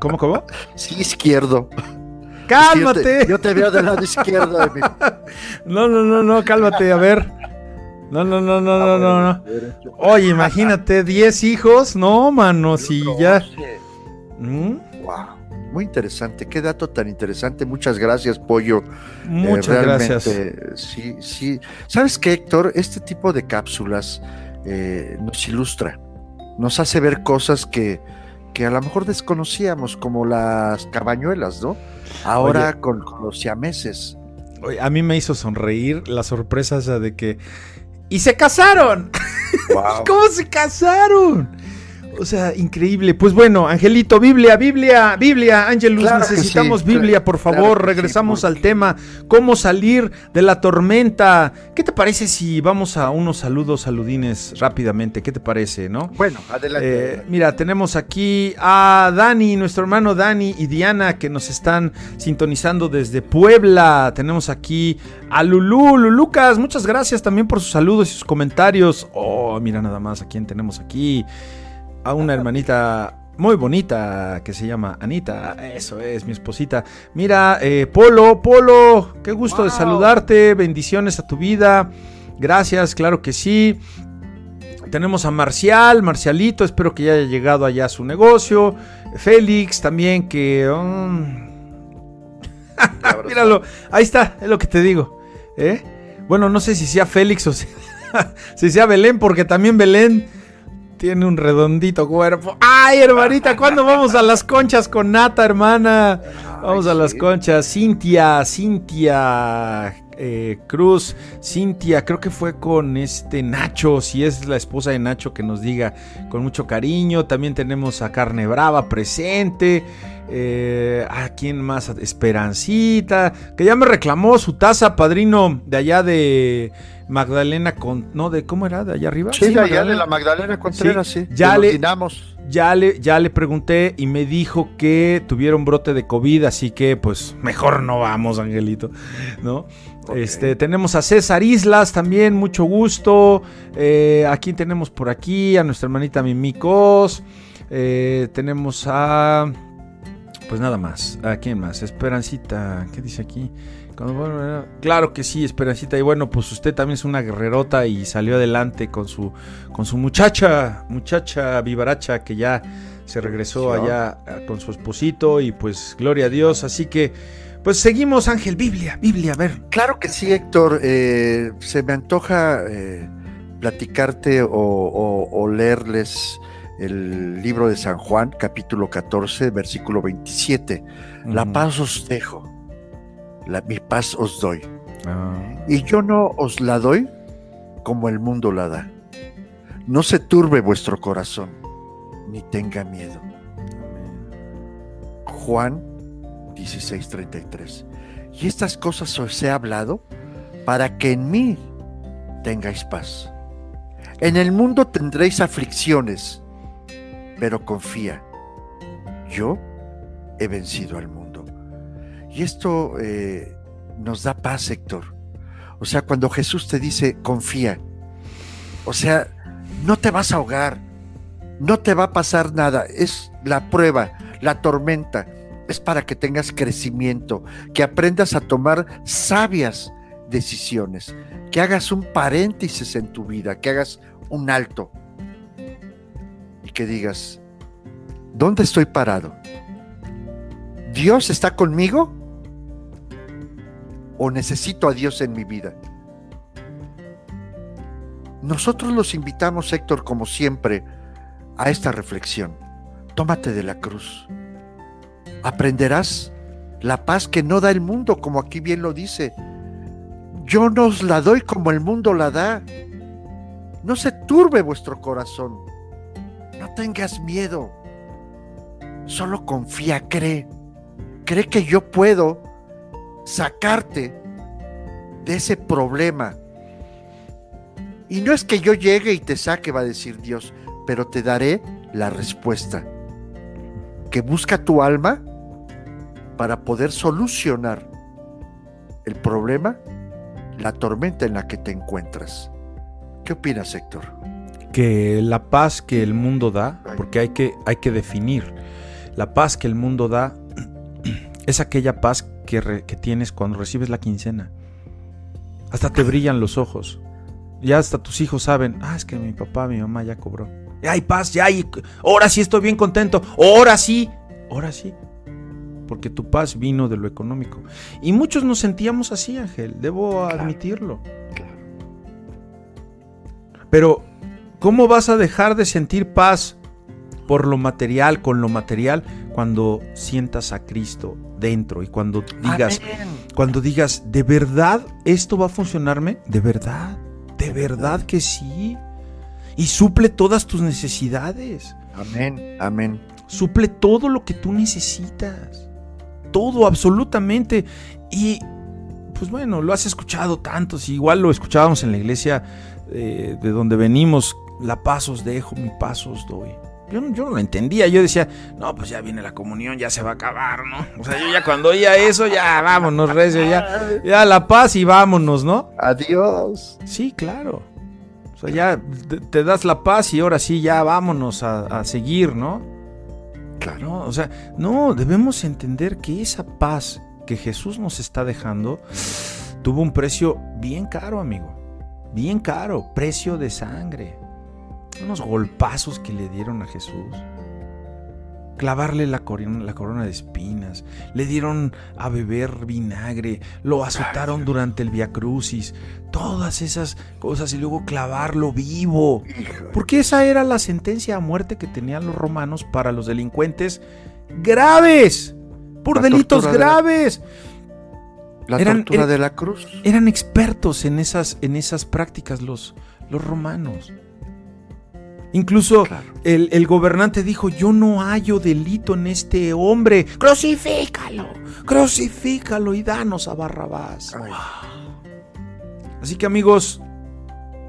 ¿Cómo, cómo? Sí, izquierdo. ¡Cálmate! Yo te, veo del lado izquierdo de. No, no, no, no, cálmate, a ver. No, no, no, no, no, no. Oye, imagínate, 10 hijos. No, mano, si ya. ¿Mm? Wow. Muy interesante. Qué dato tan interesante. Muchas gracias, Pollo. Eh, Muchas gracias. realmente, Sí, sí. ¿Sabes qué, Héctor? Este tipo de cápsulas eh, nos ilustra, nos hace ver cosas que, que a lo mejor desconocíamos, como las cabañuelas, ¿no? Ahora Oye. con, con los siameses. A mí me hizo sonreír la sorpresa esa de que. ¡Y se casaron! Wow. ¿Cómo se casaron? O sea, increíble. Pues bueno, Angelito, Biblia, Biblia, Biblia, Angelus, Claro necesitamos sí, Biblia, por claro favor. sí, Regresamos porque- al tema, cómo salir de la tormenta. ¿Qué te parece si vamos a unos saludos, saludines rápidamente? ¿Qué te parece, no? Bueno, adelante. Eh, mira, tenemos aquí a Dani, nuestro hermano Dani y Diana que nos están sintonizando desde Puebla. Tenemos aquí a Lulú, Lulucas, muchas gracias también por sus saludos y sus comentarios. Oh, mira nada más a quién tenemos aquí. A una hermanita muy bonita que se llama Anita. Eso es, mi esposita. Mira, eh, Polo, Polo, qué gusto de saludarte. Bendiciones a tu vida. Gracias, claro que sí. Tenemos a Marcial, Marcialito, espero que ya haya llegado allá a su negocio. Félix también, que... um, Míralo, ahí está, es lo que te digo. ¿eh? Bueno, no sé si sea Félix o si, si sea Belén, porque también Belén tiene un redondito cuerpo. Ay, hermanita, ¿cuándo vamos a las conchas con Nata, hermana? Vamos a las sí. conchas. Cintia, Cintia eh, Cruz, Cintia, creo que fue con este Nacho, si es la esposa de Nacho, que nos diga con mucho cariño. También tenemos a Carne Brava presente. Eh, ¿A quién más? Esperancita, que ya me reclamó su taza, padrino de allá de Magdalena con. No, de cómo era, de allá arriba. Sí, de allá Magdalena. de la Magdalena Contreras, sí. ya le-. Ya le, ya le pregunté y me dijo que tuvieron brote de COVID, así que pues mejor no vamos, Angelito, ¿no? Este, tenemos a César Islas también, mucho gusto. Eh, ¿A quién tenemos por aquí? A nuestra hermanita Mimicos. Eh, tenemos a. Pues nada más. ¿A quién más? Esperancita. ¿Qué dice aquí? Claro que sí, Esperancita. Y bueno, pues usted también es una guerrerota y salió adelante con su, con su muchacha, muchacha vivaracha que ya se regresó allá eh, con su esposito y pues gloria a Dios. Así que pues seguimos, Ángel, Biblia, Biblia, a ver. Claro que sí, Héctor. Eh, se me antoja eh, platicarte o, leerles el libro de San Juan, capítulo 14, versículo 27. La paz os dejo, la, mi paz os doy. Ah. Y yo no os la doy como el mundo la da. No se turbe vuestro corazón, ni tenga miedo. Juan 16:33. Y estas cosas os he hablado para que en mí tengáis paz. En el mundo tendréis aflicciones, pero confía, yo he vencido al mundo. Y esto eh, nos da paz, Héctor. O sea, cuando Jesús te dice, confía, o sea, no te vas a ahogar, no te va a pasar nada, es la prueba, la tormenta, es para que tengas crecimiento, que aprendas a tomar sabias decisiones, que hagas un paréntesis en tu vida, que hagas un alto y que digas, ¿dónde estoy parado? ¿Dios está conmigo? ¿O necesito a Dios en mi vida? Nosotros los invitamos, Héctor, como siempre, a esta reflexión. Tómate de la cruz aprenderás la paz que no da el mundo, como aquí bien lo dice. Yo no os la doy como el mundo la da. No se turbe vuestro corazón. No tengas miedo. Solo confía, cree. Cree que yo puedo sacarte de ese problema. Y no es que yo llegue y te saque, va a decir Dios, pero te daré la respuesta. Que busca tu alma para poder solucionar el problema, la tormenta en la que te encuentras. ¿Qué opinas, Héctor? Que la paz que el mundo da, porque hay que, hay que definir, la paz que el mundo da es aquella paz que, que tienes cuando recibes la quincena. Hasta te brillan los ojos. Ya hasta tus hijos saben, ah, es que mi papá, mi mamá ya cobró. Ya hay paz, ya hay. Ahora sí estoy bien contento. Ahora sí, ahora sí porque tu paz vino de lo económico. Y muchos nos sentíamos así, Ángel, debo admitirlo. Pero, ¿cómo vas a dejar de sentir paz por lo material, con lo material, cuando sientas a Cristo dentro y cuando digas, cuando digas, ¿de verdad esto va a funcionarme? ¿De verdad? ¿De verdad que sí? Y suple todas tus necesidades. Amén, amén. Suple todo lo que tú necesitas todo, absolutamente. Y pues bueno, lo has escuchado tanto, si igual lo escuchábamos en la iglesia eh, de donde venimos, la paz os dejo, mi paz os doy. Yo, yo, no lo entendía, yo decía, no, pues ya viene la comunión, ya se va a acabar, ¿no? O sea, yo ya cuando oía eso, ya vámonos, recio, ya, ya la paz y vámonos, ¿no? Adiós. Sí, claro. O sea, ya te, das la paz y ahora sí, ya vámonos a, a seguir, ¿no? Claro. O sea, no, debemos entender que esa paz que Jesús nos está dejando tuvo un precio bien caro, amigo. Bien caro, precio de sangre. Unos golpazos que le dieron a Jesús clavarle la corona, la corona de espinas, le dieron a beber vinagre, lo azotaron durante el Via Crucis, todas esas cosas y luego clavarlo vivo. Porque esa era la sentencia a muerte que tenían los romanos para los delincuentes graves, por delitos graves. La, tortura de la cruz. Eran expertos en esas, en esas prácticas los, los romanos. Incluso el, gobernante dijo, yo no hallo delito en este hombre, crucifícalo, crucifícalo y danos a Barrabás. Así que amigos,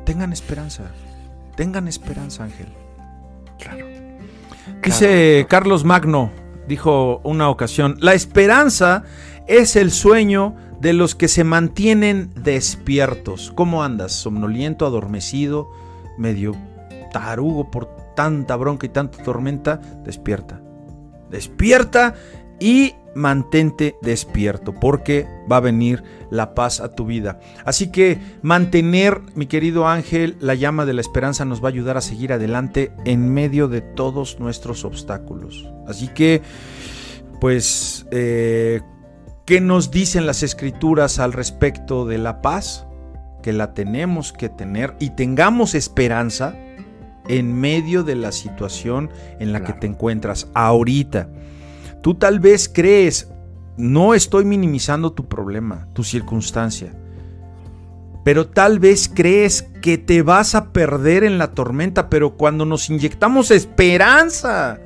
tengan esperanza, tengan esperanza, Ángel. Claro. Dice Carlos Magno, dijo una ocasión, la esperanza es el sueño de los que se mantienen despiertos. ¿Cómo andas? ¿Somnoliento, adormecido, medio tarugo por tanta bronca y tanta tormenta, despierta. Despierta y mantente despierto porque va a venir la paz a tu vida. Así que mantener, mi querido Ángel, la llama de la esperanza nos va a ayudar a seguir adelante en medio de todos nuestros obstáculos. Así que, pues, eh, ¿qué nos dicen las escrituras al respecto de la paz? Que la tenemos que tener y tengamos esperanza en medio de la situación en la que te encuentras ahorita. Tú tal vez crees, no estoy minimizando tu problema, tu circunstancia, pero tal vez crees que te vas a perder en la tormenta, pero cuando nos inyectamos esperanza,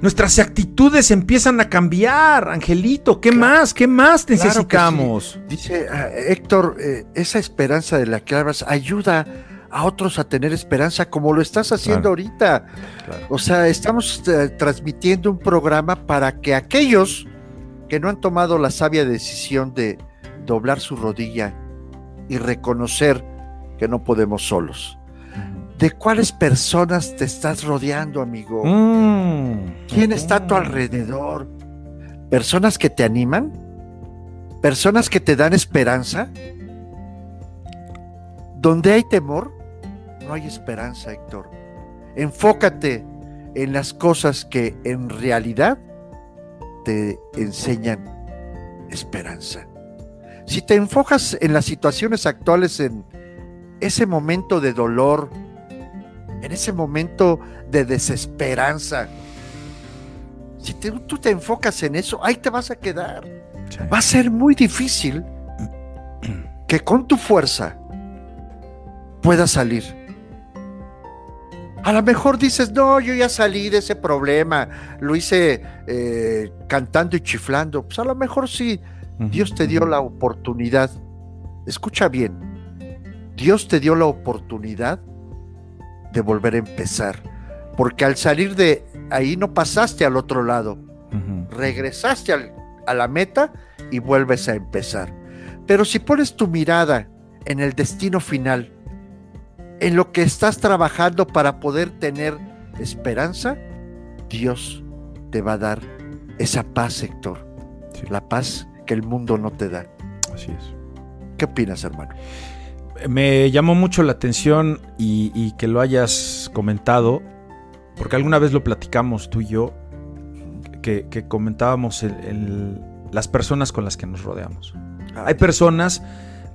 nuestras actitudes empiezan a cambiar, Angelito. ¿Qué más? ¿Qué más necesitamos? Dice ah, Héctor, eh, esa esperanza de la que hablas ayuda a otros a tener esperanza como lo estás haciendo ahorita. O sea, estamos eh, transmitiendo un programa para que aquellos que no han tomado la sabia decisión de doblar su rodilla y reconocer que no podemos solos. ¿De cuáles personas te estás rodeando, amigo? Mm, ¿Quién está a tu alrededor? ¿Personas que te animan? ¿Personas que te dan esperanza? Donde hay temor, no hay esperanza, Héctor. Enfócate en las cosas que en realidad te enseñan esperanza. Si te enfocas en las situaciones actuales, en ese momento de dolor, en ese momento de desesperanza, si tú te enfocas en eso, ahí te vas a quedar. Va a ser muy difícil que con tu fuerza puedas salir. A lo mejor dices, no, yo ya salí de ese problema, lo hice eh, cantando y chiflando. Pues a lo mejor sí, Dios te dio la oportunidad. Escucha bien, Dios te dio la oportunidad de volver a empezar. Porque al salir de ahí no pasaste al otro lado, regresaste a la meta y vuelves a empezar. Pero si pones tu mirada en el destino final, en lo que estás trabajando para poder tener esperanza, Dios te va a dar esa paz, Héctor. La paz que el mundo no te da. Así es. ¿Qué opinas, hermano? Me llamó mucho la atención y, que lo hayas comentado, porque alguna vez lo platicamos tú y yo, que, comentábamos las personas con las que nos rodeamos. Hay personas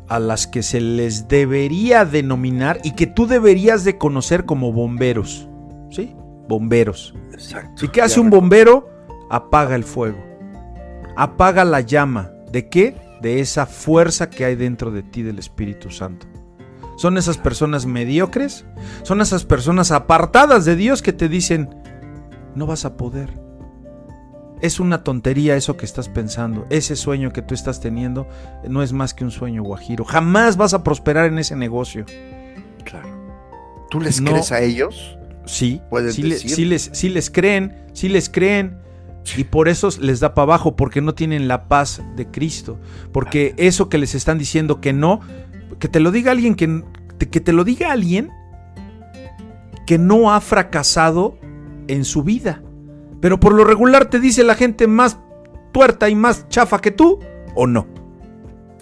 a las que se les debería denominar y que tú deberías de conocer como bomberos. ¿Sí? Bomberos. Exacto. ¿Y qué hace un bombero? Apaga el fuego. Apaga la llama. ¿De qué? De esa fuerza que hay dentro de ti del Espíritu Santo. Son esas personas mediocres, son esas personas apartadas de Dios que te dicen, no vas a poder, es una tontería eso que estás pensando. Ese sueño que tú estás teniendo no es más que un sueño guajiro. Jamás vas a prosperar en ese negocio. Claro. ¿Tú les crees a ellos? Sí. sí, les, sí les creen, sí les creen. Y por eso les da para abajo, porque no tienen la paz de Cristo. Porque eso que les están diciendo que no, que te lo diga alguien que, que te lo diga alguien que no ha fracasado en su vida. Pero por lo regular te dice la gente más tuerta y más chafa que tú, ¿o no?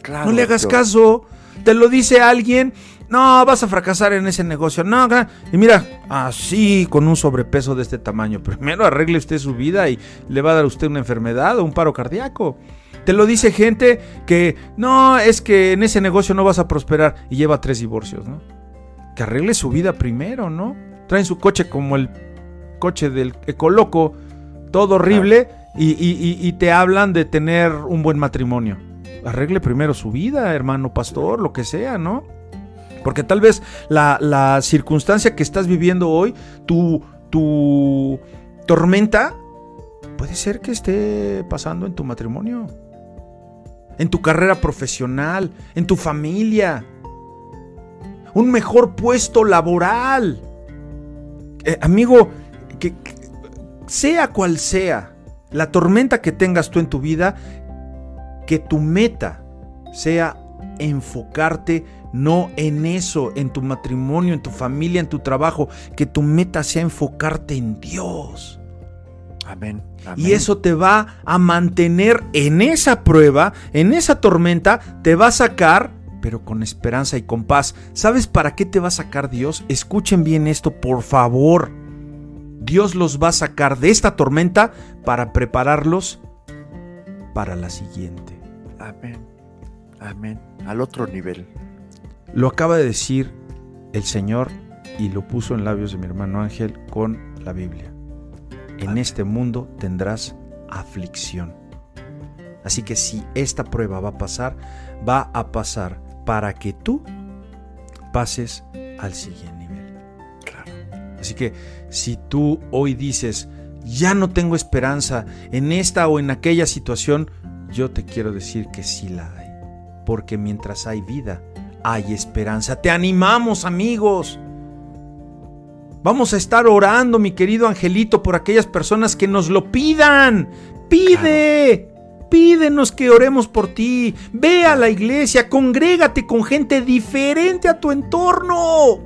Claro, no le hagas caso. Te lo dice alguien, no, vas a fracasar en ese negocio. No, y mira, así con un sobrepeso de este tamaño. Primero arregle usted su vida y le va a dar usted una enfermedad o un paro cardíaco. Te lo dice gente que no, es que en ese negocio no vas a prosperar y lleva tres divorcios, ¿no? Que arregle su vida primero, ¿no? Traen su coche como el coche del ecoloco todo horrible y, te hablan de tener un buen matrimonio. Arregle primero su vida, hermano pastor, lo que sea, ¿no? Porque tal vez la, circunstancia que estás viviendo hoy, tu, tu tormenta, puede ser que esté pasando en tu matrimonio, en tu carrera profesional, en tu familia, un mejor puesto laboral. Eh, amigo, que, sea cual sea la tormenta que tengas tú en tu vida, que tu meta sea enfocarte no en eso, en tu matrimonio, en tu familia, en tu trabajo, que tu meta sea enfocarte en Dios. Amén. Y eso te va a mantener en esa prueba, en esa tormenta, te va a sacar, pero con esperanza y con paz. ¿Sabes para qué te va a sacar Dios? Escuchen bien esto, por favor. Dios los va a sacar de esta tormenta para prepararlos para la siguiente. Amén. Amén. Al otro nivel. Lo acaba de decir el Señor y lo puso en labios de mi hermano Ángel con la Biblia. En este mundo tendrás aflicción. Así que si esta prueba va a pasar, va a pasar para que tú pases al siguiente nivel. Claro. Así que si tú hoy dices, ya no tengo esperanza en esta o en aquella situación, yo te quiero decir que sí la hay. Porque mientras hay vida, hay esperanza. Te animamos amigos. Vamos a estar orando, mi querido Angelito, por aquellas personas que nos lo pidan. Pide. Pídenos que oremos por ti. Ve a la iglesia, congrégate con gente diferente a tu entorno.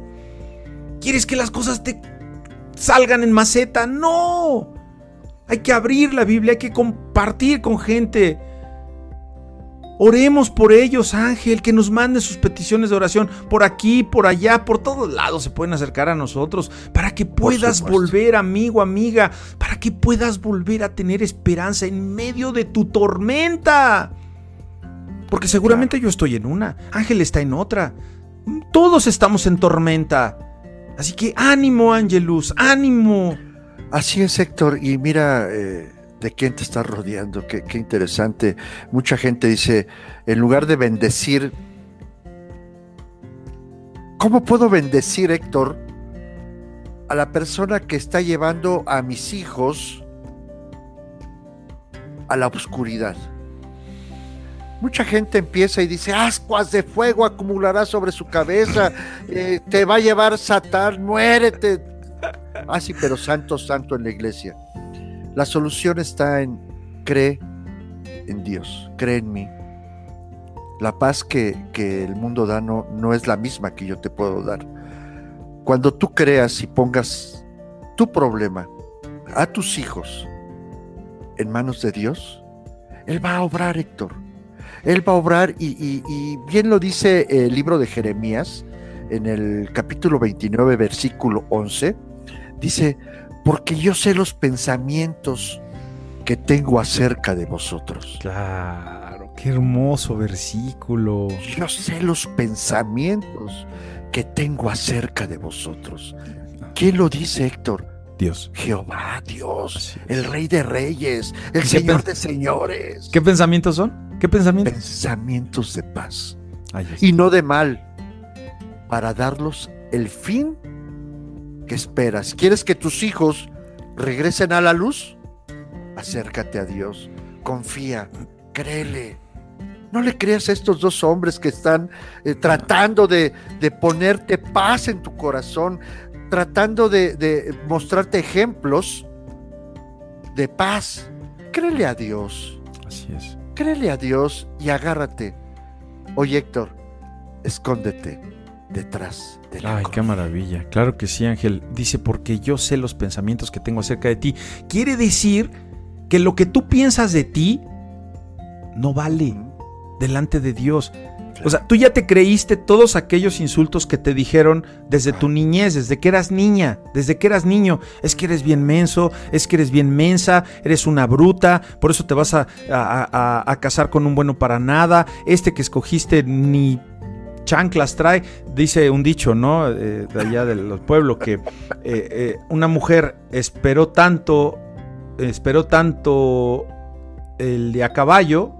¿Quieres que las cosas te salgan en maceta? No. Hay que abrir la Biblia, hay que compartir con gente. Oremos por ellos, Ángel, que nos manden sus peticiones de oración por aquí, por allá, por todos lados se pueden acercar a nosotros para que puedas volver, amigo, amiga, para que puedas volver a tener esperanza en medio de tu tormenta. Porque seguramente yo estoy en una, Ángel está en otra. Todos estamos en tormenta. Así que ánimo, Ángelus, ánimo. Así es, Héctor. Y mira, eh, de quién te estás rodeando. Qué, qué, interesante. Mucha gente dice, en lugar de bendecir, ¿cómo puedo bendecir, Héctor, a la persona que está llevando a mis hijos a la oscuridad? Mucha gente empieza y dice, ascuas de fuego acumulará sobre su cabeza, eh, te va a llevar Satán, muérete. Ah, sí, pero santo, santo en la iglesia. La solución está en cree en Dios, cree en mí. La paz que, que el mundo da no, no es la misma que yo te puedo dar. Cuando tú creas y pongas tu problema a tus hijos en manos de Dios, Él va a obrar, Héctor. Él va a obrar y, y, y, bien lo dice el libro de Jeremías en el capítulo 29, versículo 11. Dice, porque yo sé los pensamientos que tengo acerca de vosotros. Claro, qué hermoso versículo. Yo sé los pensamientos que tengo acerca de vosotros. ¿Quién lo dice, Héctor? Dios. Jehová, Dios, el Rey de Reyes, el Señor de Señores. ¿Qué pensamientos son? ¿Qué pensamientos? Pensamientos de paz. Y no de mal, para darlos el fin que esperas. ¿Quieres que tus hijos regresen a la luz? Acércate a Dios, confía, créele. No le creas a estos dos hombres que están eh, tratando de, de, ponerte paz en tu corazón, tratando de, de mostrarte ejemplos de paz. Créele a Dios. Así es. Créele a Dios y agárrate. Oye, Héctor, escóndete detrás de la Ay, cruz. qué maravilla. Claro que sí, Ángel. Dice, porque yo sé los pensamientos que tengo acerca de ti. Quiere decir que lo que tú piensas de ti no vale delante de Dios. O sea, tú ya te creíste todos aquellos insultos que te dijeron desde tu niñez, desde que eras niña, desde que eras niño. Es que eres bien menso, es que eres bien mensa, eres una bruta, por eso te vas a, casar con un bueno para nada. Este que escogiste ni chanclas trae, dice un dicho, ¿no? Eh, de allá del pueblo, que eh, eh, una mujer esperó tanto, esperó tanto el de a caballo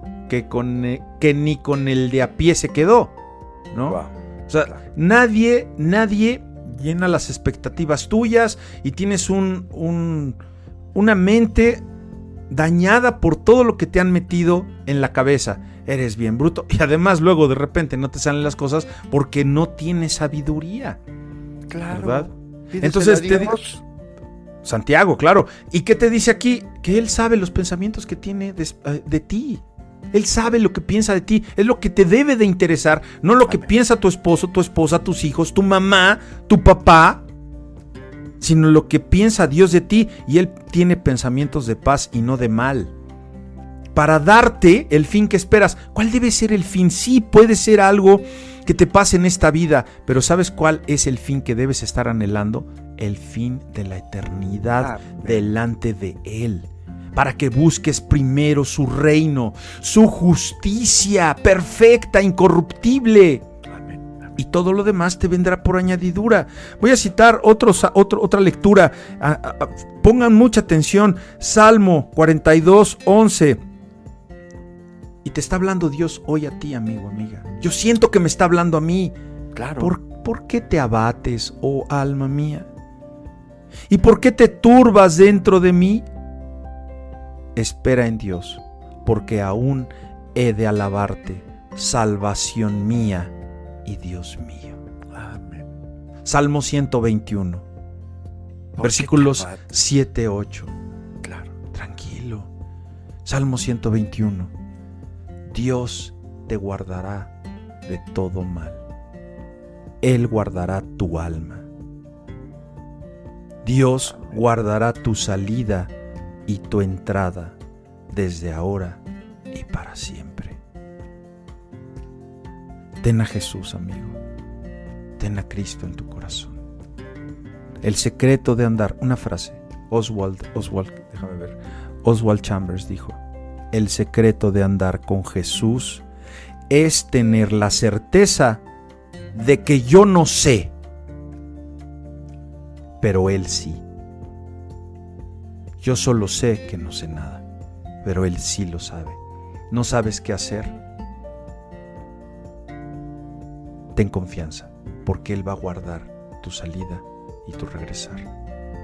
que, con, que ni con el de a pie se quedó, ¿no? Wow. O sea, Claro. nadie, nadie llena las expectativas tuyas y tienes un, un- una mente dañada por todo lo que te han metido en la cabeza. Eres bien bruto y además luego de repente no te salen las cosas porque no tienes sabiduría. Claro. ¿Verdad? Entonces te di- Dios. Santiago, claro. ¿Y qué te dice aquí? Que él sabe los pensamientos que tiene de, eh, de ti. Él sabe lo que piensa de ti, es lo que te debe de interesar, no lo que piensa tu esposo, tu esposa, tus hijos, tu mamá, tu papá, sino lo que piensa Dios de ti y Él tiene pensamientos de paz y no de mal. Para darte el fin que esperas. ¿Cuál debe ser el fin? Sí, puede ser algo que te pase en esta vida, pero ¿sabes cuál es el fin que debes estar anhelando? El fin de la eternidad delante de Él para que busques primero su reino, su justicia perfecta, incorruptible. Y todo lo demás te vendrá por añadidura. Voy a citar otros, otra lectura. pongan mucha atención. Salmo 42, 11. Y te está hablando Dios hoy a ti, amigo, amiga. Yo siento que me está hablando a mí. Claro. ¿Por, ¿por qué te abates, oh alma mía? ¿Y por qué te turbas dentro de mí? Espera en Dios, porque aún he de alabarte, salvación mía y Dios mío. Amén. Salmo 121, versículos 7, 8. Claro, tranquilo. Salmo 121. Dios te guardará de todo mal. Él guardará tu alma. Dios guardará tu salida y tu entrada desde ahora y para siempre. Ten a Jesús, amigo. Ten a Cristo en tu corazón. El secreto de andar, una frase, Oswald, Oswald, déjame ver, Oswald Chambers dijo, el secreto de andar con Jesús es tener la certeza de que yo no sé, pero Él sí. Yo solo sé que no sé nada, pero Él sí lo sabe. ¿No sabes qué hacer? Ten confianza, porque Él va a guardar tu salida y tu regresar,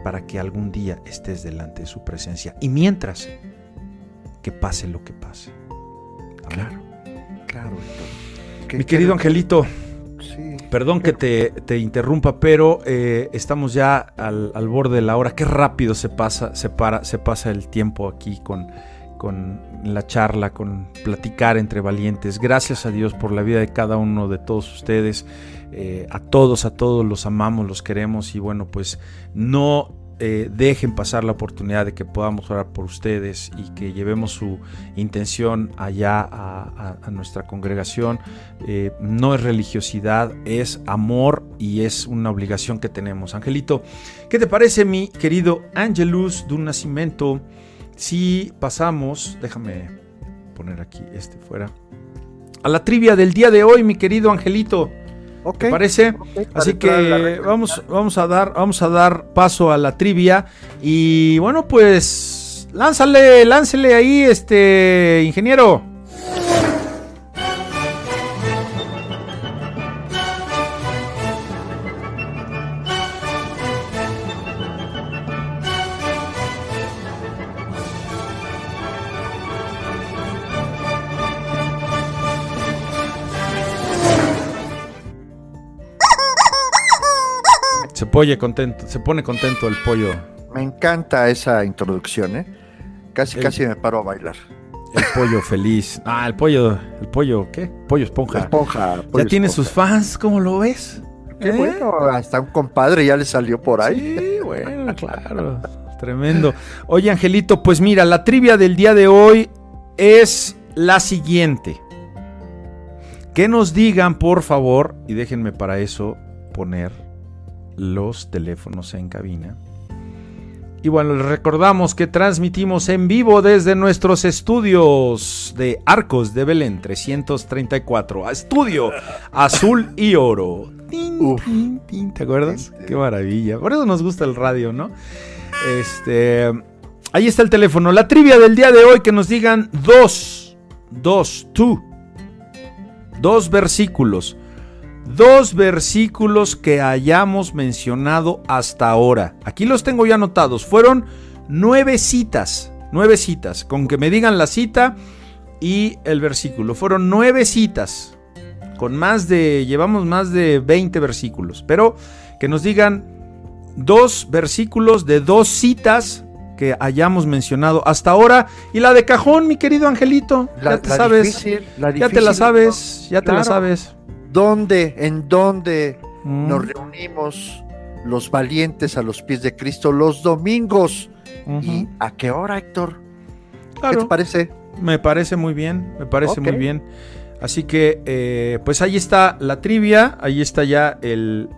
para que algún día estés delante de su presencia. Y mientras, que pase lo que pase. Claro, claro. Mi querido Angelito, Perdón que te, interrumpa, pero eh, estamos ya al, borde de la hora. Qué rápido se pasa, se para, se pasa el tiempo aquí con, con la charla, con platicar entre valientes. Gracias a Dios por la vida de cada uno de todos ustedes. Eh, a todos, a todos los amamos, los queremos y bueno, pues no eh, dejen pasar la oportunidad de que podamos orar por ustedes y que llevemos su intención allá a, nuestra congregación. Eh, no es religiosidad, es amor y es una obligación que tenemos. Angelito, ¿qué te parece mi querido Angelus de un nacimiento? Si pasamos, déjame poner aquí este fuera, a la trivia del día de hoy, mi querido Angelito. ¿Te parece? Así que vamos, vamos, a dar, vamos a dar paso a la trivia. Y bueno, pues lánzale, lánzale ahí, este ingeniero. Pollo contento, se pone contento el pollo. Me encanta esa introducción, ¿eh? Casi, casi me paro a bailar. El pollo feliz. Ah, el pollo, el pollo, ¿qué? Pollo esponja. Esponja. ya tiene sus fans, ¿cómo lo ves? Qué ¿Eh? bueno, hasta un compadre ya le salió por ahí. Sí, bueno, claro. Tremendo. Oye, Angelito, pues mira, la trivia del día de hoy es la siguiente. Que nos digan, por favor, y déjenme para eso poner los teléfonos en cabina. Y bueno, les recordamos que transmitimos en vivo desde nuestros estudios de Arcos de Belén 334, a estudio azul y oro. ¿Te acuerdas? Qué maravilla. Por eso nos gusta el radio, ¿no? Este, ahí está el teléfono. La trivia del día de hoy que nos digan dos, dos, tú, dos versículos dos versículos que hayamos mencionado hasta ahora. Aquí los tengo ya anotados. Fueron nueve citas. Nueve citas. Con que me digan la cita y el versículo. Fueron nueve citas. Con más de. Llevamos más de 20 versículos. Pero que nos digan dos versículos de dos citas que hayamos mencionado hasta ahora. Y la de cajón, mi querido Angelito. La- ya te la sabes. difícil, la ya te la sabes. Ya te la sabes. ¿Dónde, en dónde Mm, nos reunimos los valientes a los pies de Cristo los domingos? ¿Y a qué hora, Héctor? ¿Qué te parece? Me parece muy bien, me parece muy bien. Así que, eh, pues ahí está la trivia, ahí está ya el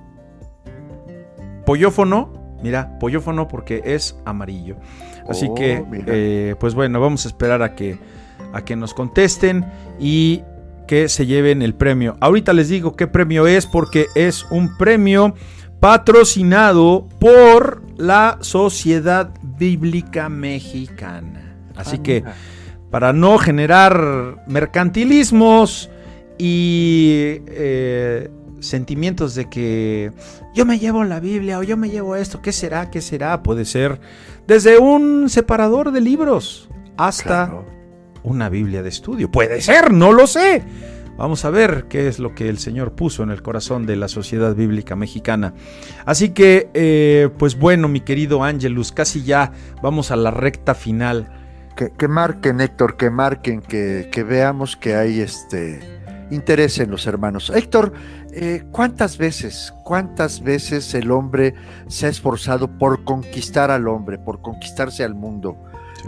pollófono. Mira, pollófono porque es amarillo. Así Oh, que, eh, pues bueno, vamos a esperar a que, a que nos contesten y que se lleven el premio. Ahorita les digo qué premio es porque es un premio patrocinado por la Sociedad Bíblica Mexicana. Así Ah, que mira. para no generar mercantilismos y eh, sentimientos de que yo me llevo la Biblia o yo me llevo esto, ¿qué será? ¿Qué será? Puede ser desde un separador de libros hasta Claro. Una Biblia de estudio. Puede ser, no lo sé. Vamos a ver qué es lo que el Señor puso en el corazón de la sociedad bíblica mexicana. Así que, eh, pues bueno, mi querido Ángelus, casi ya vamos a la recta final. Que, que marquen, Héctor, que marquen, que, que veamos que hay este interés en los hermanos. Héctor, eh, ¿cuántas veces, cuántas veces el hombre se ha esforzado por conquistar al hombre, por conquistarse al mundo?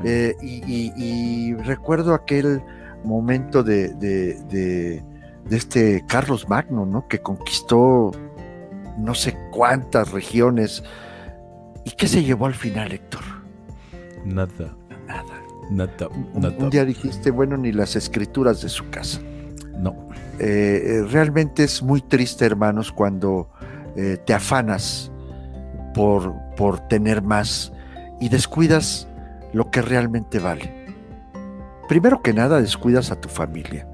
Eh, y, y- y recuerdo aquel momento de, de- de- de este Carlos Magno, ¿no? Que conquistó no sé cuántas regiones. ¿Y qué se llevó al final, Héctor? Nada, Nada. nada, Un, nada. un día dijiste, bueno, ni las escrituras de su casa. No. Eh, eh, realmente es muy triste, hermanos, cuando eh, te afanas por, por tener más y descuidas lo que realmente vale. Primero que nada, descuidas a tu familia.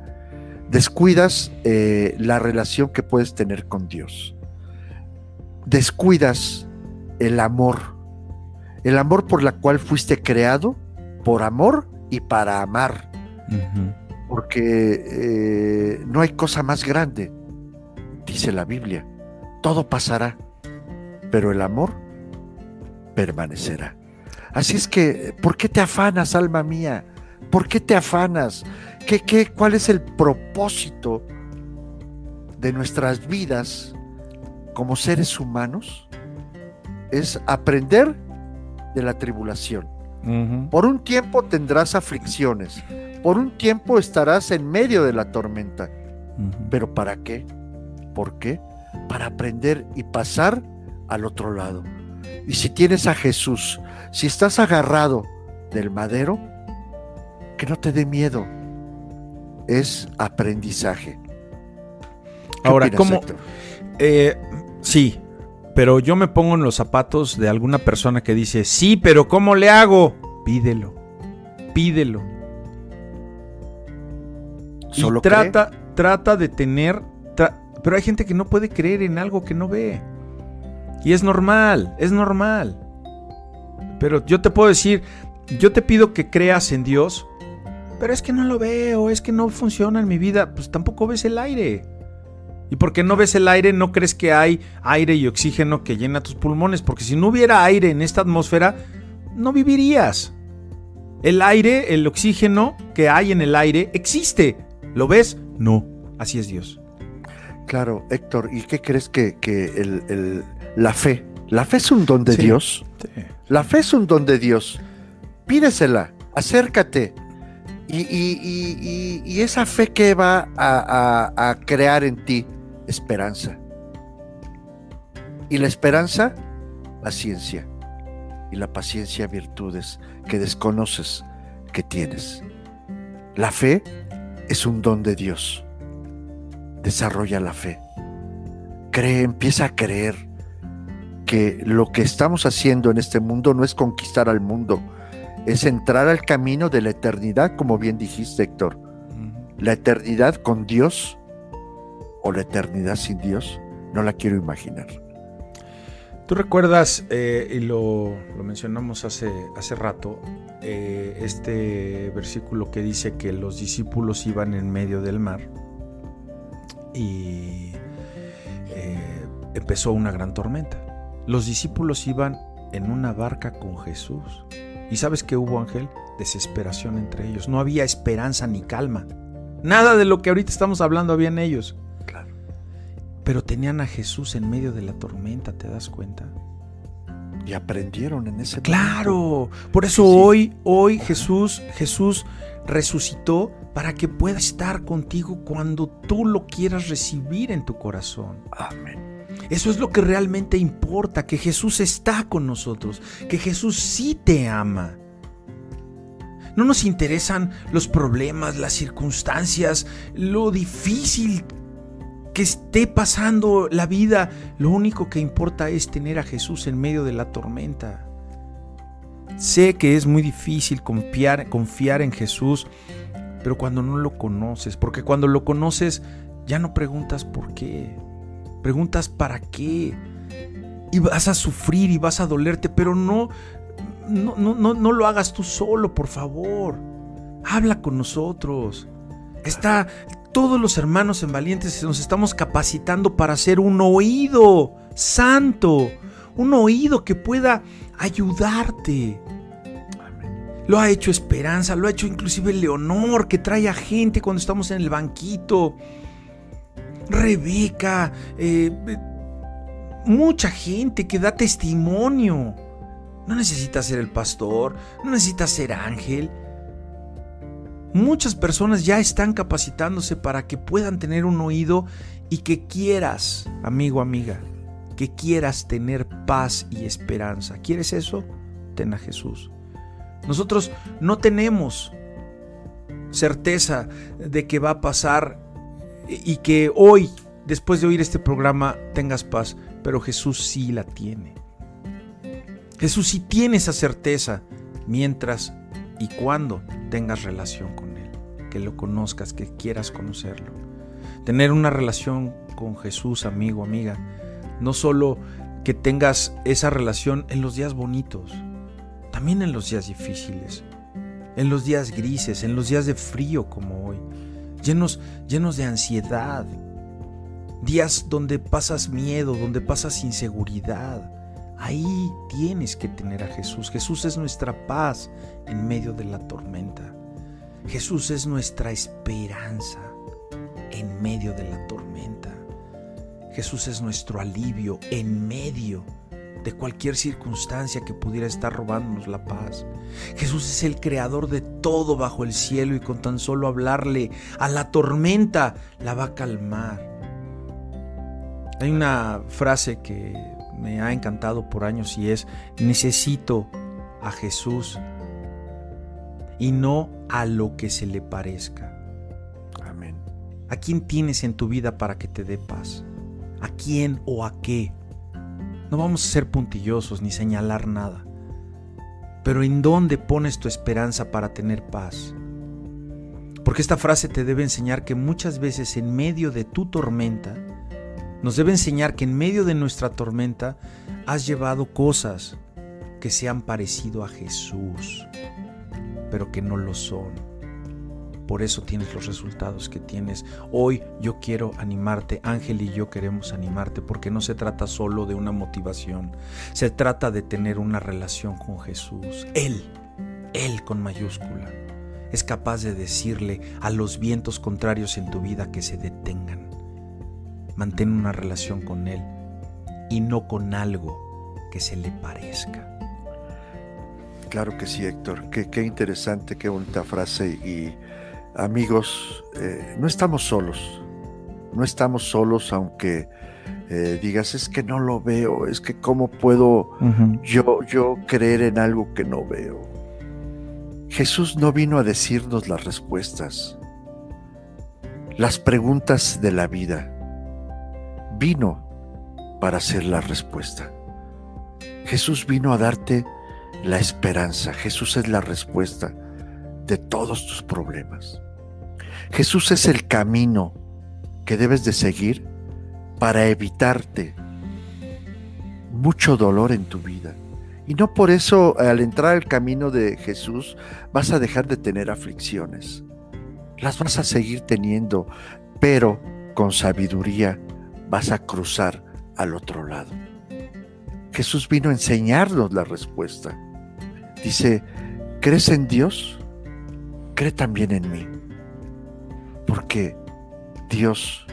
Descuidas eh, la relación que puedes tener con Dios. Descuidas el amor. El amor por la cual fuiste creado, por amor y para amar porque eh, no hay cosa más grande, dice la Biblia. Todo pasará, pero el amor permanecerá. Así es que, ¿por qué te afanas, alma mía? ¿Por qué te afanas? ¿Qué, qué, ¿Cuál es el propósito de nuestras vidas como seres humanos? Es aprender de la tribulación. Por un tiempo tendrás aflicciones, por un tiempo estarás en medio de la tormenta. ¿Pero para qué? ¿Por qué? Para aprender y pasar al otro lado. Y si tienes a Jesús, si estás agarrado del madero, que no te dé miedo. Es aprendizaje. ¿Qué Ahora, opinas, ¿cómo? Eh, sí, pero yo me pongo en los zapatos de alguna persona que dice, sí, pero ¿cómo le hago? Pídelo, pídelo. Y Solo trata, trata de tener... tra- pero hay gente que no puede creer en algo que no ve. Y es normal, es normal. Pero yo te puedo decir, yo te pido que creas en Dios, pero es que no lo veo, es que no funciona en mi vida, pues tampoco ves el aire. Y porque no ves el aire, no crees que hay aire y oxígeno que llena tus pulmones, porque si no hubiera aire en esta atmósfera, no vivirías. El aire, el oxígeno que hay en el aire existe. ¿Lo ves? No. Así es Dios. Claro, Héctor, ¿y qué crees que, que el- el- la fe? La fe es un don de Sí. Dios. La fe es un don de Dios. Pídesela, acércate. Y, esa fe que va a, a- a crear en ti esperanza. Y la esperanza, paciencia. Y la paciencia, virtudes que desconoces que tienes. La fe es un don de Dios. Desarrolla la fe. Cree, empieza a creer que lo que estamos haciendo en este mundo no es conquistar al mundo, es entrar al camino de la eternidad, como bien dijiste, Héctor. La eternidad con Dios o la eternidad sin Dios, no la quiero imaginar. Tú recuerdas, eh, y lo, lo mencionamos hace, hace rato, eh, este versículo que dice que los discípulos iban en medio del mar y eh, empezó una gran tormenta. Los discípulos iban en una barca con Jesús ¿Y sabes qué hubo, Ángel? Desesperación entre ellos. No había esperanza ni calma. Nada de lo que ahorita estamos hablando había en ellos. Claro. Pero tenían a Jesús en medio de la tormenta, ¿te das cuenta? Y aprendieron en ese Claro. Por eso hoy, hoy Jesús, Jesús resucitó para que pueda estar contigo cuando tú lo quieras recibir en tu corazón. Amén. Eso es lo que realmente importa, que Jesús está con nosotros, que Jesús sí te ama. No nos interesan los problemas, las circunstancias, lo difícil que esté pasando la vida. Lo único que importa es tener a Jesús en medio de la tormenta. Sé que es muy difícil confiar, confiar en Jesús, pero cuando no lo conoces, porque cuando lo conoces ya no preguntas por qué, preguntas para qué. Y vas a sufrir y vas a dolerte, pero no, no, no, no, lo hagas tú solo, por favor. Habla con nosotros. Está, todos los hermanos en Valientes nos estamos capacitando para ser un oído santo, un oído que pueda ayudarte. Lo ha hecho Esperanza, lo ha hecho inclusive Leonor, que trae a gente cuando estamos en el banquito. Rebeca, eh, mucha gente que da testimonio. No necesitas ser el pastor, no necesitas ser ángel. Muchas personas ya están capacitándose para que puedan tener un oído y que quieras, amigo, amiga, que quieras tener paz y esperanza. ¿Quieres eso? Ten a Jesús. Nosotros no tenemos certeza de que va a pasar y que hoy, después de oír este programa, tengas paz, pero Jesús sí la tiene. Jesús sí tiene esa certeza mientras y cuando tengas relación con Él, que lo conozcas, que quieras conocerlo. Tener una relación con Jesús, amigo, amiga, no solo que tengas esa relación en los días bonitos, también en los días difíciles, en los días grises, en los días de frío como hoy, llenos, llenos de ansiedad, días donde pasas miedo, donde pasas inseguridad Ahí tienes que tener a Jesús. Jesús es nuestra paz en medio de la tormenta. Jesús es nuestra esperanza en medio de la tormenta. Jesús es nuestro alivio en medio de cualquier circunstancia que pudiera estar robándonos la paz. Jesús es el creador de todo bajo el cielo y con tan solo hablarle a la tormenta la va a calmar. Hay una frase que me ha encantado por años y es, necesito a Jesús y no a lo que se le parezca. Amén. ¿A quién tienes en tu vida para que te dé paz? ¿A quién o a qué? No vamos a ser puntillosos ni señalar nada. Pero ¿en dónde pones tu esperanza para tener paz? Porque esta frase te debe enseñar que muchas veces en medio de tu tormenta, nos debe enseñar que en medio de nuestra tormenta has llevado cosas que se han parecido a Jesús, pero que no lo son. Por eso tienes los resultados que tienes. Hoy yo quiero animarte, Ángel y yo queremos animarte, porque no se trata solo de una motivación, se trata de tener una relación con Jesús. Él, Él con mayúscula, es capaz de decirle a los vientos contrarios en tu vida que se detengan Mantén una relación con Él y no con algo que se le parezca. Claro que sí, Héctor. Qué, interesante, qué bonita frase. Y amigos, eh, no estamos solos. No estamos solos, aunque eh, digas, es que no lo veo, es que cómo puedo yo, yo creer en algo que no veo. Jesús no vino a decirnos las respuestas, las preguntas de la vida vino para ser la respuesta. Jesús vino a darte la esperanza. Jesús es la respuesta de todos tus problemas. Jesús es el camino que debes de seguir para evitarte mucho dolor en tu vida. Y no por eso al entrar al camino de Jesús vas a dejar de tener aflicciones. Las vas a seguir teniendo, pero con sabiduría vas a cruzar al otro lado. Jesús vino a enseñarnos la respuesta. Dice, ¿crees en Dios? Cree también en mí. Porque Dios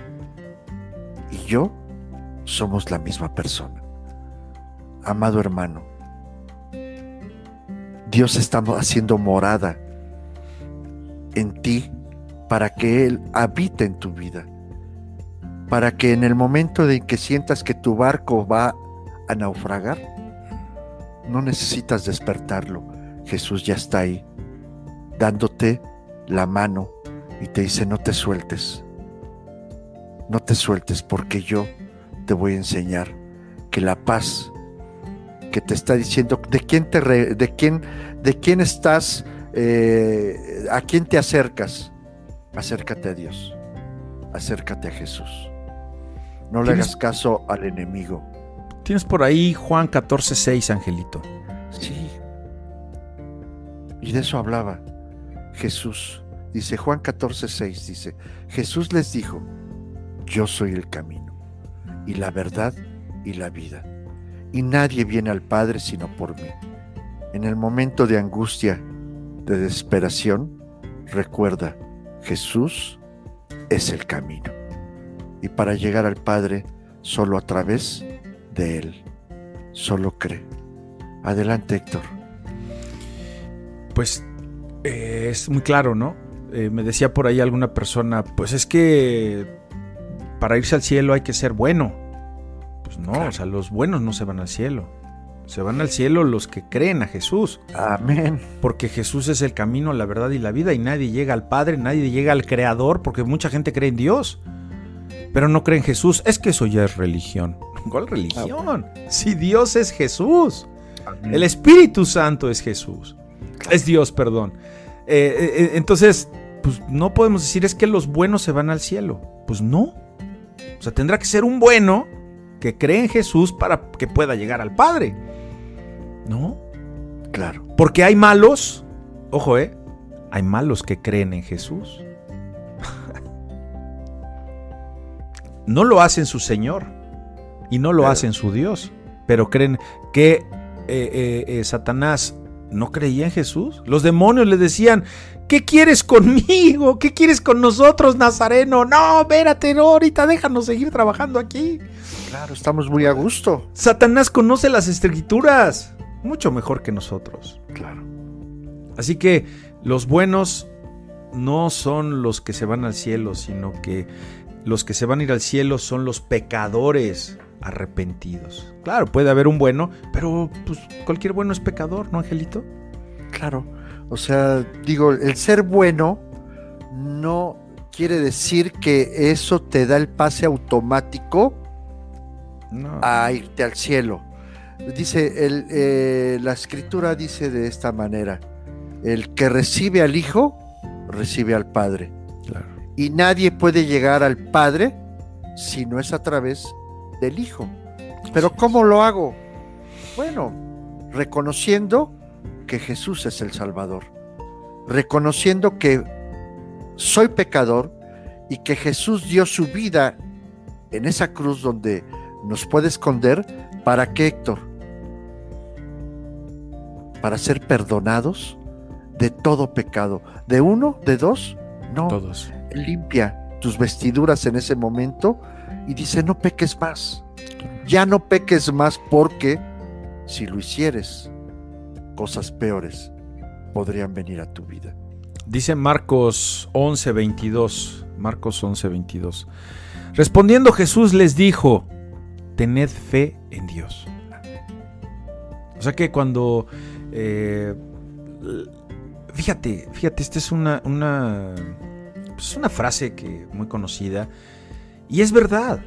y yo somos la misma persona. Amado hermano, Dios está haciendo morada en ti para que Él habite en tu vida, para que en el momento de que sientas que tu barco va a naufragar, no necesitas despertarlo. Jesús ya está ahí, dándote la mano y te dice, no te sueltes, no te sueltes porque yo te voy a enseñar que la paz que te está diciendo de quién te de quién de quién estás eh, a quién te acercas acércate a Dios. Acércate a Jesús. No le hagas caso al enemigo. Tienes por ahí Juan 14:6 Angelito sí. Y de eso hablaba Jesús dice Juan 14:6 dice Jesús les dijo yo soy el camino y la verdad y la vida. Y nadie viene al Padre sino por mí. En el momento de angustia, de desesperación, recuerda, Jesús es el camino. Y para llegar al Padre, solo a través de Él. Solo cree. Adelante, Héctor. Pues eh, es muy claro, ¿no? Eh, me decía por ahí alguna persona, pues es que para irse al cielo hay que ser bueno. Pues no, o sea, los buenos no se van al cielo. Se van al cielo los que creen a Jesús. Amén. Porque Jesús es el camino, la verdad y la vida y nadie llega al Padre, nadie llega al Creador, porque mucha gente cree en Dios, pero no cree en Jesús. Es que eso ya es religión. ¿Cuál religión? Si Dios es Jesús. El Espíritu Santo es Jesús. Es Dios, perdón. Eh, eh, entonces, pues no podemos decir es que los buenos se van al cielo. Pues no. O sea, tendrá que ser un bueno que cree en Jesús para que pueda llegar al Padre. ¿No? Claro. Porque hay malos, ojo, ¿eh? Hay malos que creen en Jesús. no lo hacen su Señor y no lo Claro. hacen su Dios, pero creen que eh, eh, eh, Satanás no creía en Jesús. Los demonios le decían, ¿qué quieres conmigo? ¿Qué quieres con nosotros, Nazareno? No, espérate, no, ahorita déjanos seguir trabajando aquí. Claro, estamos muy a gusto. Satanás conoce las escrituras mucho mejor que nosotros. Claro. Así que los buenos no son los que se van al cielo, sino que los que se van a ir al cielo son los pecadores arrepentidos. Claro, puede haber un bueno, pero pues cualquier bueno es pecador, ¿no, Angelito? Claro. O sea, digo, el ser bueno no quiere decir que eso te da el pase automático No. a irte al cielo. Dice, el, eh, la escritura dice de esta manera, el que recibe al Hijo, recibe al Padre. Claro. Y nadie puede llegar al Padre si no es a través del Hijo. Pero ¿cómo lo hago? Bueno, reconociendo que Jesús es el Salvador, reconociendo que soy pecador y que Jesús dio su vida en esa cruz donde nos puede esconder, ¿para qué, Héctor? Para ser perdonados de todo pecado. ¿De uno? ¿De dos? No. Todos. Limpia tus vestiduras en ese momento y dice, no peques más. Ya no peques más porque si lo hicieres, cosas peores podrían venir a tu vida. Dice Marcos 11, 22. Marcos 11, 22. Respondiendo Jesús les dijo, tened fe en Dios. O sea que cuando... eh, fíjate, fíjate, esta es una, una, pues una frase que muy conocida. Y es verdad.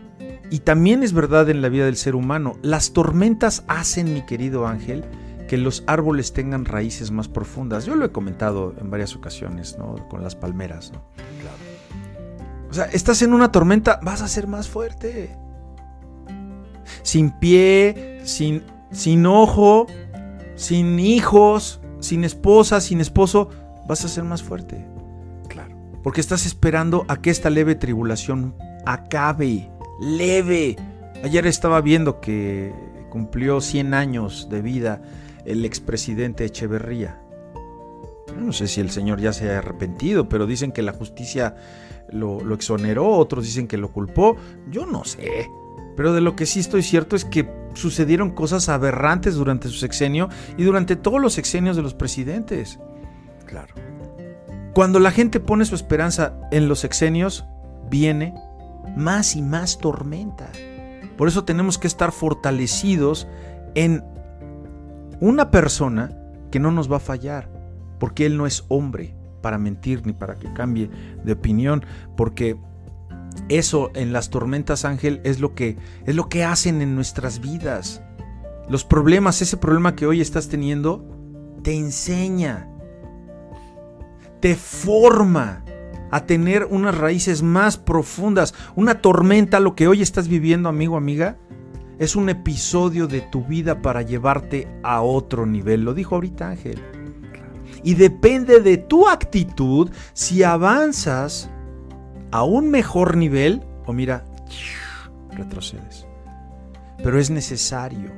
Y también es verdad en la vida del ser humano. Las tormentas hacen, mi querido Ángel, que los árboles tengan raíces más profundas. Yo lo he comentado en varias ocasiones, ¿no? Con las palmeras, ¿no? O sea, estás en una tormenta, vas a ser más fuerte. Sin pie, sin, sin ojo, sin hijos, sin esposa, sin esposo, vas a ser más fuerte. Claro. Porque estás esperando a que esta leve tribulación acabe. Leve. Ayer estaba viendo que cumplió 100 años de vida el expresidente Echeverría. No sé si el Señor ya se ha arrepentido, pero dicen que la justicia lo, lo exoneró, otros dicen que lo culpó. Yo no sé. Pero de lo que sí estoy cierto es que sucedieron cosas aberrantes durante su sexenio y durante todos los sexenios de los presidentes. Claro. Cuando la gente pone su esperanza en los sexenios, viene más y más tormenta. Por eso tenemos que estar fortalecidos en una persona que no nos va a fallar, porque Él no es hombre para mentir ni para que cambie de opinión, porque eso en las tormentas, Ángel, es lo que es lo que hacen en nuestras vidas. Los problemas, ese problema que hoy estás teniendo, te enseña, te forma a tener unas raíces más profundas. Una tormenta, lo que hoy estás viviendo, amigo, amiga, es un episodio de tu vida para llevarte a otro nivel. Lo dijo ahorita Ángel. Y depende de tu actitud si avanzas a un mejor nivel o mira, retrocedes. Pero es necesario.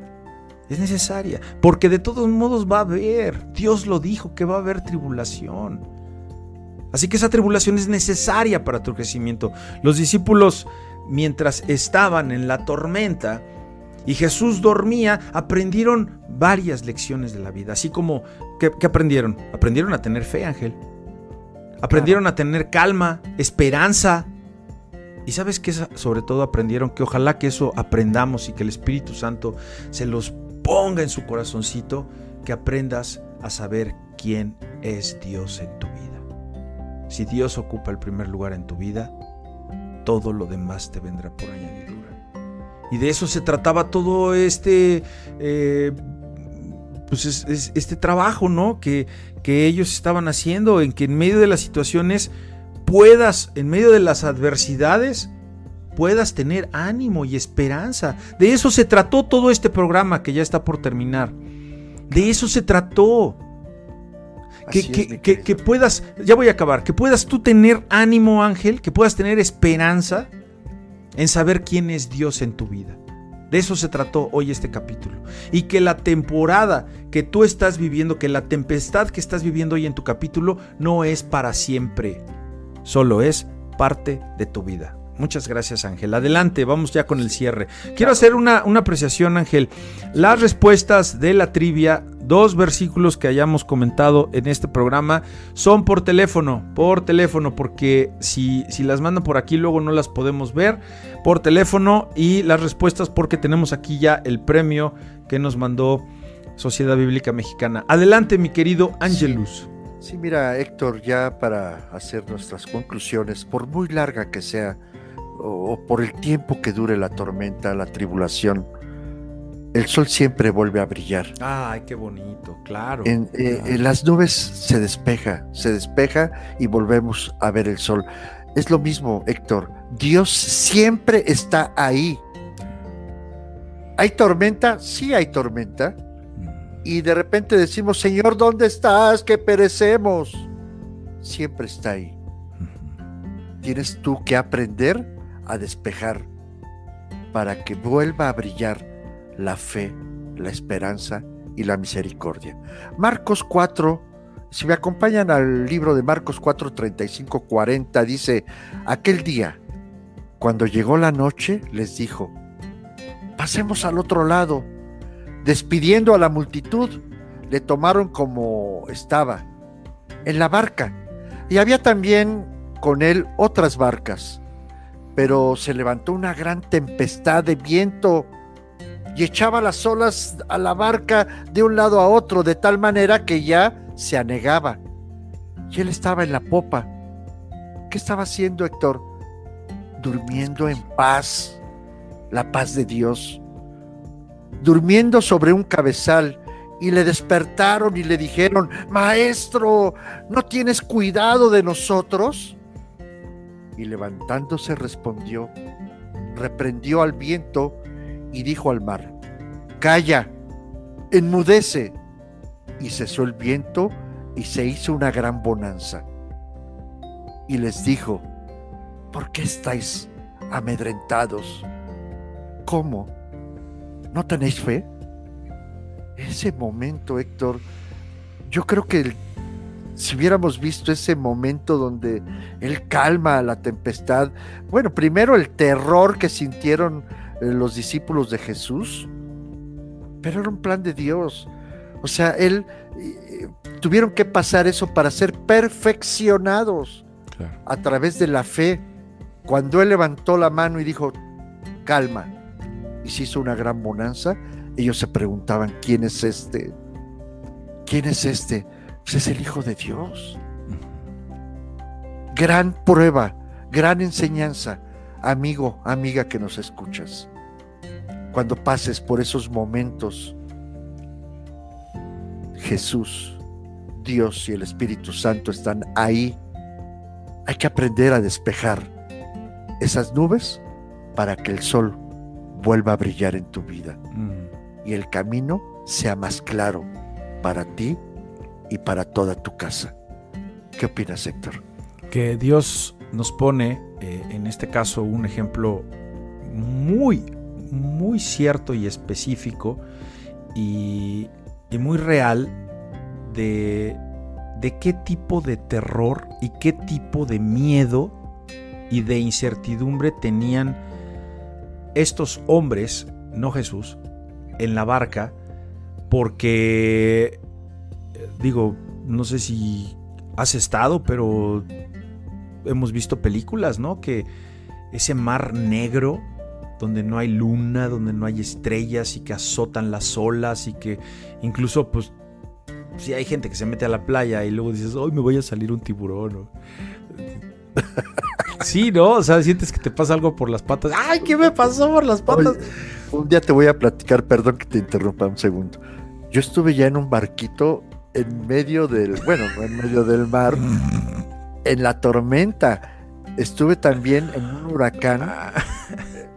Es necesaria. Porque de todos modos va a haber. Dios lo dijo que va a haber tribulación. Así que esa tribulación es necesaria para tu crecimiento. Los discípulos, mientras estaban en la tormenta y Jesús dormía, aprendieron varias lecciones de la vida. Así como, ¿qué, aprendieron? Aprendieron a tener fe, Ángel. Aprendieron a tener calma, esperanza. Y sabes que sobre todo aprendieron que ojalá que eso aprendamos y que el Espíritu Santo se los ponga en su corazoncito, que aprendas a saber quién es Dios en tu vida. Si Dios ocupa el primer lugar en tu vida, todo lo demás te vendrá por añadidura. Y de eso se trataba todo este, eh, pues este trabajo, ¿no? Que, que ellos estaban haciendo, en que en medio de las situaciones puedas, en medio de las adversidades, puedas tener ánimo y esperanza. De eso se trató todo este programa que ya está por terminar. De eso se trató. Que, puedas, ya voy a acabar, que puedas tú tener ánimo, Ángel, que puedas tener esperanza en saber quién es Dios en tu vida. De eso se trató hoy este capítulo. Y que la temporada que tú estás viviendo, que la tempestad que estás viviendo hoy en tu capítulo, no es para siempre. Solo es parte de tu vida. Muchas gracias Ángel. Adelante, vamos ya con el cierre. Quiero hacer una, una apreciación Ángel. Las respuestas de la trivia dos versículos que hayamos comentado en este programa son por teléfono, por teléfono, porque si, si las mandan por aquí luego no las podemos ver por teléfono y las respuestas porque tenemos aquí ya el premio que nos mandó Sociedad Bíblica Mexicana. Adelante mi querido Angelus. Sí, mira Héctor, ya para hacer nuestras conclusiones, por muy larga que sea, o por el tiempo que dure la tormenta, la tribulación, el sol siempre vuelve a brillar. Ay, qué bonito, claro. En, eh, las nubes se despeja, se despeja y volvemos a ver el sol. Es lo mismo, Héctor. Dios siempre está ahí. ¿Hay tormenta? Sí hay tormenta. Mm. Y de repente decimos, Señor, ¿dónde estás? Que perecemos. Siempre está ahí. Tienes tú que aprender a despejar para que vuelva a brillar la fe, la esperanza y la misericordia. Marcos 4, si me acompañan al libro de Marcos 4, 35, 40, dice, aquel día, cuando llegó la noche, les dijo, pasemos al otro lado. Despidiendo a la multitud, le tomaron como estaba, en la barca. Y había también con él otras barcas. Pero se levantó una gran tempestad de viento y echaba las olas a la barca de un lado a otro, de tal manera que ya se anegaba. Y él estaba en la popa. ¿Qué estaba haciendo Héctor? Durmiendo en paz, la paz de Dios. Durmiendo sobre un cabezal y le despertaron y le dijeron, Maestro, ¿no tienes cuidado de nosotros? Y levantándose respondió, reprendió al viento y dijo al mar, Calla, enmudece. Y cesó el viento y se hizo una gran bonanza. Y les dijo, ¿por qué estáis amedrentados? ¿Cómo? ¿No tenéis fe? Ese momento, Héctor, yo creo que si hubiéramos visto ese momento donde él calma la tempestad, bueno, primero el terror que sintieron los discípulos de Jesús, pero era un plan de Dios. O sea, él eh, tuvieron que pasar eso para ser perfeccionados a través de la fe. Cuando él levantó la mano y dijo, calma, y se hizo una gran bonanza, ellos se preguntaban, ¿quién es este? ¿Quién es este? Pues es el Hijo de Dios. Gran prueba, gran enseñanza, amigo, amiga que nos escuchas. Cuando pases por esos momentos, Jesús, Dios y el Espíritu Santo están ahí. Hay que aprender a despejar esas nubes para que el sol vuelva a brillar en tu vida mm. y el camino sea más claro para ti y para toda tu casa. ¿Qué opinas, Héctor? Que Dios nos pone, eh, en este caso, un ejemplo muy, muy cierto y específico y, y muy real de, de qué tipo de terror y qué tipo de miedo y de incertidumbre tenían estos hombres, no Jesús, en la barca, porque digo, no sé si has estado, pero hemos visto películas, ¿no? Que ese mar negro, donde no hay luna, donde no hay estrellas y que azotan las olas y que incluso, pues, si hay gente que se mete a la playa y luego dices, hoy me voy a salir un tiburón. sí, ¿no? O sea, sientes que te pasa algo por las patas. ¡Ay, qué me pasó por las patas! un día te voy a platicar, perdón que te interrumpa un segundo. Yo estuve ya en un barquito en medio del, bueno, en medio del mar, en la tormenta. Estuve también en un huracán.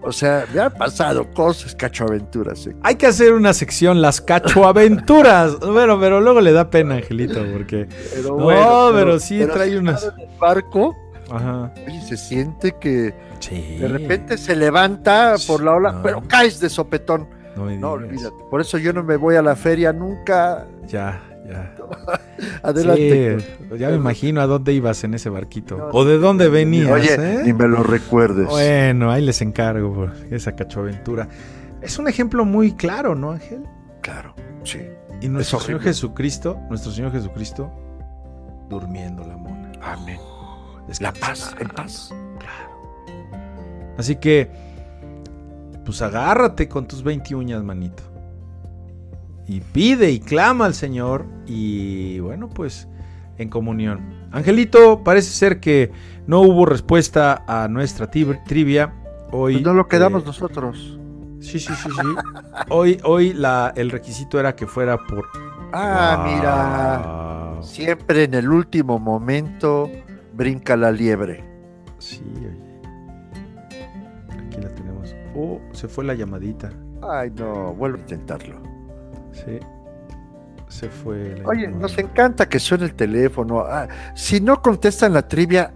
O sea, me han pasado cosas, cachoaventuras. ¿eh? Hay que hacer una sección, las cachoaventuras. bueno, pero luego le da pena, Angelito, porque. no, pero, sí trae unas. En el barco, Ajá. y se siente que de repente se levanta por la ola, pero caes de sopetón. No, no olvídate. Por eso yo no me voy a la feria nunca. Ya, Adelante. ya me imagino a dónde ibas en ese barquito. o de dónde venías. Oye, ¿eh? ni me lo recuerdes. Bueno, ahí les encargo por esa cachoaventura. Es un ejemplo muy claro, ¿no, Ángel? Claro, sí. Y nuestro Señor Jesucristo, nuestro Señor Jesucristo, durmiendo la mona. Amén. la paz, en paz. Claro. Así que, pues agárrate con tus 20 uñas, manito y pide y clama al Señor y bueno, pues en comunión. Angelito, parece ser que no hubo respuesta a nuestra trivia. Hoy, pues no lo quedamos eh, nosotros. Sí, sí, sí, sí. hoy hoy la, el requisito era que fuera por... Ah, mira. Siempre en el último momento brinca la liebre. Sí, oye. Aquí la tenemos. Oh, se fue la llamadita. Ay, no, vuelvo a intentarlo. Sí. Se fue. Oye, nos encanta que suene el teléfono. Ah, si no contestan la trivia,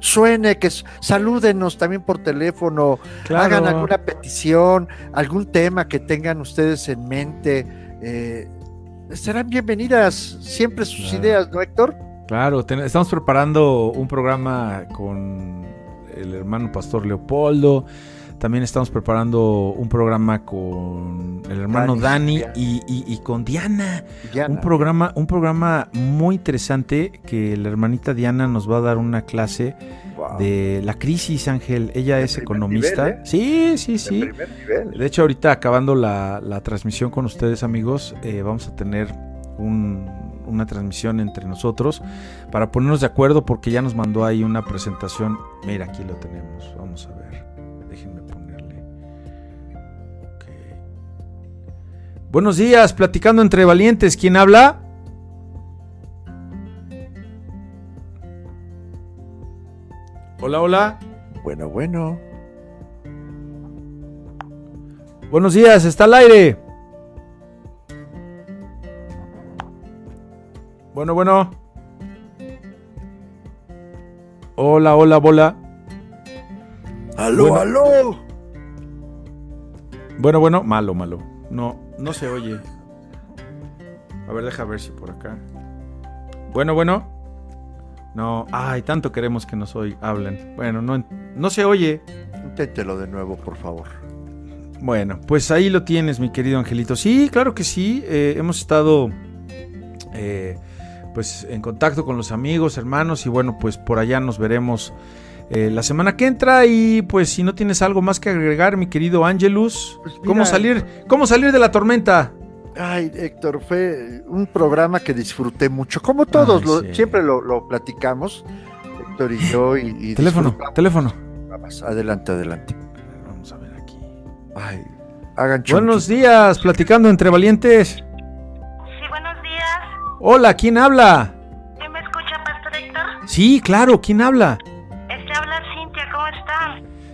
suene, que salúdenos también por teléfono, hagan alguna petición, algún tema que tengan ustedes en mente. Eh, serán bienvenidas siempre sus ideas, ¿no, Héctor? Claro, estamos preparando un programa con el hermano Pastor Leopoldo. También estamos preparando un programa con el hermano Dani, y, con Diana. Un programa, un programa muy interesante que la hermanita Diana nos va a dar una clase de la crisis, Ángel. Ella es economista. ¿eh? Sí, sí, sí. De, hecho, ahorita acabando la, transmisión con ustedes, amigos, eh, vamos a tener una transmisión entre nosotros para ponernos de acuerdo porque ya nos mandó ahí una presentación. Mira, aquí lo tenemos. Vamos a ver. Buenos días, platicando entre valientes. ¿Quién habla? Hola, hola. Bueno, bueno. Buenos días, está al aire. Bueno, bueno. Hola, hola, bola. Aló, aló. Bueno, bueno, malo, malo. No, no se oye. A ver, deja ver si por acá. Bueno, bueno. No, ay, tanto queremos que nos oy- hablen. Bueno, no, no se oye. Inténtelo de nuevo, por favor. Bueno, pues ahí lo tienes, mi querido Angelito. Sí, claro que sí. eh, hemos estado eh, pues en contacto con los amigos, hermanos, y bueno, pues por allá nos veremos eh, la semana que entra. Y pues si no tienes algo más que agregar, mi querido Angelus, Pues mira- ¿cómo salir, cómo salir de la tormenta? Ay, Héctor, fue un programa que disfruté mucho. Como todos, Ay, lo- sí. siempre lo, lo platicamos, Héctor y yo. Y, y Teléfono, teléfono. Adelante, adelante. Vamos a ver aquí. Ay, hagan Buenos días, platicando entre valientes. Sí, buenos días. Hola, ¿quién habla? ¿Sí me escucha, Pastor Héctor? Sí, claro, ¿quién habla?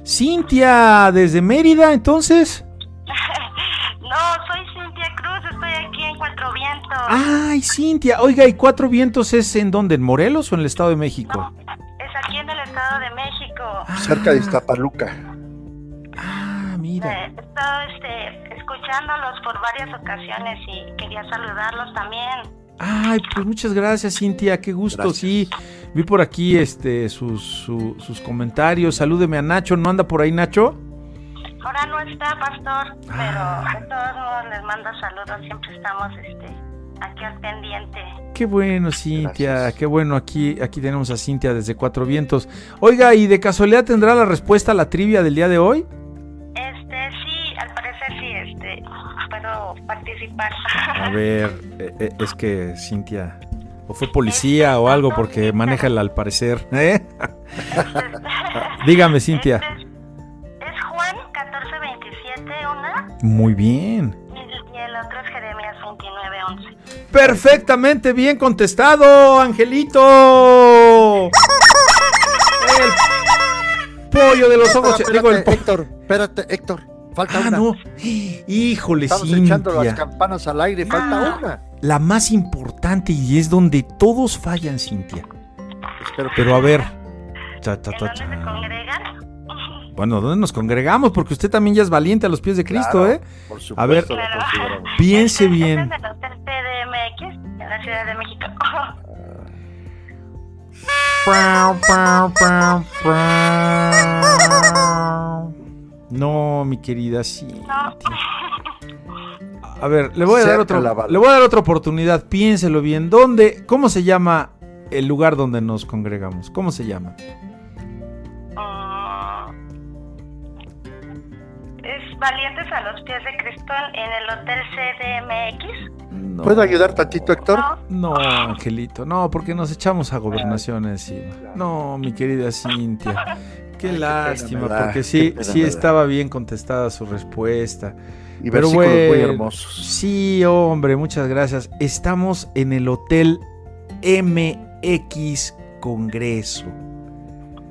Cintia, desde Mérida, entonces. No, soy Cintia Cruz, estoy aquí en Cuatro Vientos. Ay, Cintia. Oiga, ¿y Cuatro Vientos es en dónde? ¿En Morelos o en el Estado de México? Es aquí en el Estado de México. Cerca de Iztapaluca. Ah, mira. Eh, He estado este, escuchándolos por varias ocasiones y quería saludarlos también. Ay, pues muchas gracias, Cintia. Qué gusto, Gracias. sí. Vi por aquí este, sus, su- sus comentarios. Salúdeme a Nacho. ¿No anda por ahí, Nacho? Ahora no está, Pastor, Ah. pero de todos modos les mando saludos. Siempre estamos este, aquí al pendiente. Qué bueno, Cintia. Gracias. Qué bueno. Aquí, aquí tenemos a Cintia desde Cuatro Vientos. Oiga, ¿y de casualidad tendrá la respuesta a la trivia del día de hoy? Este, sí, al parecer sí, este, puedo participar. A ver, eh, eh, es que Cintia. O fue policía o algo porque maneja el al parecer. ¿eh? Dígame, Cintia. Este es, es Juan 1427, una, Muy bien. y y el otro es Jeremías 2911. Perfectamente bien contestado, Angelito. El pollo de los ojos. Espérate, digo, el Héctor, espérate, Héctor. Falta Ah, una. no. Híjole, Estamos echando las Cintia. campanas al aire, falta Ah. una. La más importante y es donde todos fallan, Cintia. Espero que Pero a ver. Cha, cha, ¿En cha, cha. congregan? Bueno, ¿dónde nos congregamos? Porque usted también ya es valiente a los pies de Cristo, Claro, ¿eh? Por supuesto, A ver. Claro. Piense Este es bien. el CDMX, en la Ciudad de México. No, mi querida Cintia. No. A ver, le voy a dar otro, le voy a dar otra oportunidad. Piénselo bien. ¿Dónde? ¿Cómo se llama el lugar donde nos congregamos? ¿Cómo se llama? Mm. Es Valientes a los pies de Cristo en el Hotel CDMX. No. ¿Puedo ayudar tantito, Héctor? No, No, Angelito, no, porque nos echamos a gobernación encima. No, mi querida Cintia. Qué Ay, qué lástima, pena porque sí, sí estaba bien contestada su respuesta. Y Pero versículos muy bueno, hermosos. Sí, hombre, muchas gracias. Estamos en el Hotel MX Congreso.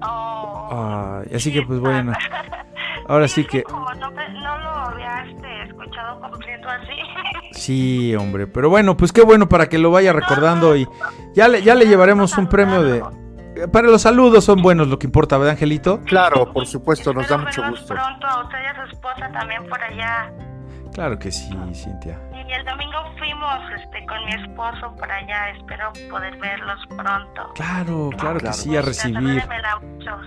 oh. Ay, así que pues bueno. Ahora sí que Como no, me- no lo había este, escuchado completo así. sí, hombre, pero bueno, pues qué bueno para que lo vaya recordando y ya le, ya le llevaremos un premio de para los saludos son buenos, lo que importa, ¿verdad, Angelito? Claro, por supuesto, nos da mucho verlos gusto. pronto a usted y a su esposa también por allá. Claro que sí, Cintia. Y el domingo fuimos este, con mi esposo por allá. Espero poder verlos pronto. Claro, claro que sí, a recibir.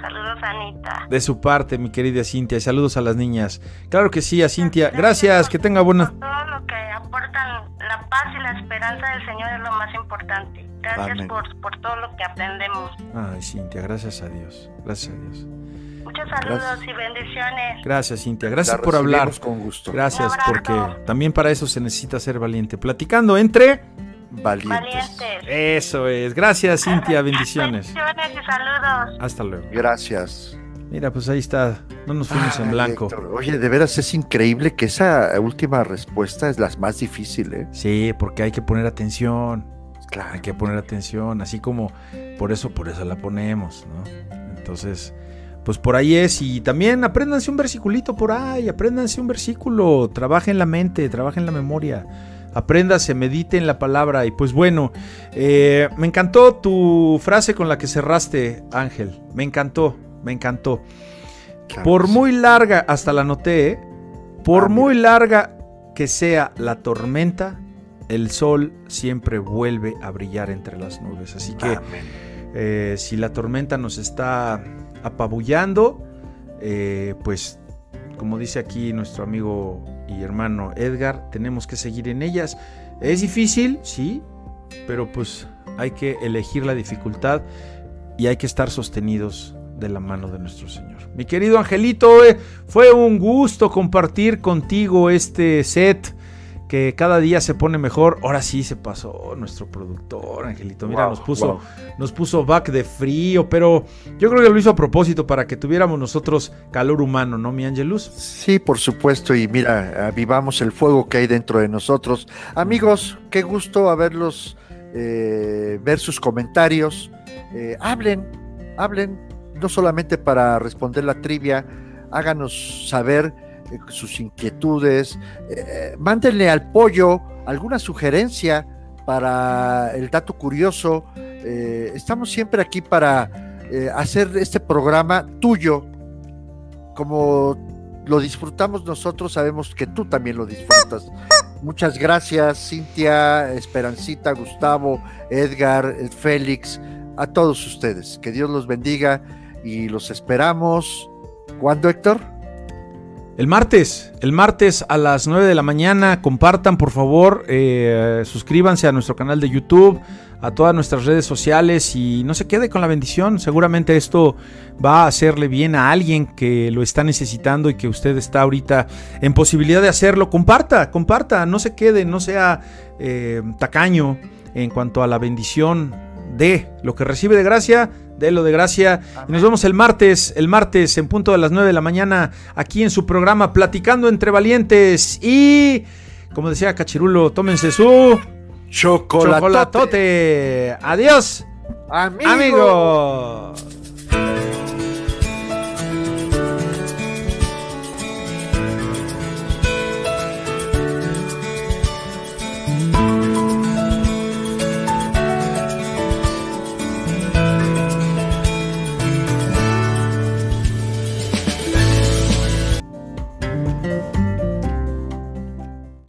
Saludos, Anita. De su parte, mi querida Cintia, saludos a las niñas. Claro que sí, a Cintia. Gracias, que tenga buenas. Por todo lo que aportan, la paz y la esperanza del Señor es lo más importante. Gracias por, por todo lo que aprendemos. Ay, Cintia, gracias a Dios. Gracias a Dios. Muchos saludos Gracias. y bendiciones. Gracias, Cintia. Gracias La por hablar. con gusto. Gracias, porque también para eso se necesita ser valiente. Platicando entre. Valientes. Valientes. Eso es. Gracias, Cintia. Bendiciones. Bendiciones y saludos. Hasta luego. Gracias. Mira, pues ahí está. No nos fuimos en blanco. Héctor, Oye, de veras es increíble que esa última respuesta es la más difícil, ¿eh? Sí, porque hay que poner atención. Claro. Hay que poner atención, así como por eso, por eso la ponemos, ¿no? Entonces, pues por ahí es. Y también apréndanse un versiculito por ahí, apréndanse un versículo, trabajen la mente, trabajen la memoria, apréndase, medite en la palabra. Y pues bueno, eh, me encantó tu frase con la que cerraste, Ángel. Me encantó, me encantó. Claro Por sí. muy larga, hasta la noté, ¿eh? Por Ah, muy larga que sea la tormenta, el sol siempre vuelve a brillar entre las nubes. Así que eh, si la tormenta nos está apabullando, eh, pues como dice aquí nuestro amigo y hermano Edgar, tenemos que seguir en ellas. Es difícil, sí, pero pues hay que elegir la dificultad y hay que estar sostenidos de la mano de nuestro Señor. Mi querido Angelito, eh, fue un gusto compartir contigo este set que cada día se pone mejor. Ahora sí se pasó nuestro productor, Angelito. Mira, nos puso nos puso back de frío, pero yo creo que lo hizo a propósito para que tuviéramos nosotros calor humano, ¿no, mi Angelus? Sí, por supuesto, y mira, avivamos el fuego que hay dentro de nosotros. Amigos, qué gusto haberlos, eh, ver sus comentarios. Eh, hablen, hablen, no solamente para responder la trivia, háganos saber eh, sus inquietudes, eh, mándenle al pollo alguna sugerencia para el dato curioso. Eh, estamos siempre aquí para hacer este programa tuyo, como lo disfrutamos nosotros, sabemos que tú también lo disfrutas. Muchas gracias, Cintia, Esperancita, Gustavo, Edgar, Félix, a todos ustedes. Que Dios los bendiga y los esperamos. ¿Cuándo, Héctor? El martes, el martes a las 9 de la mañana, compartan por favor, eh, suscríbanse a nuestro canal de YouTube, a todas nuestras redes sociales y no se quede con la bendición. Seguramente esto va a hacerle bien a alguien que lo está necesitando y que usted está ahorita en posibilidad de hacerlo. Comparta, comparta, no se quede, no sea eh, tacaño en cuanto a la bendición de lo que recibe de gracia de lo de gracia. Y nos vemos el martes, el martes en punto de las 9 de la mañana, aquí en su programa Platicando entre Valientes. Y, como decía Cachirulo, tómense su chocolatote. Adiós, amigos.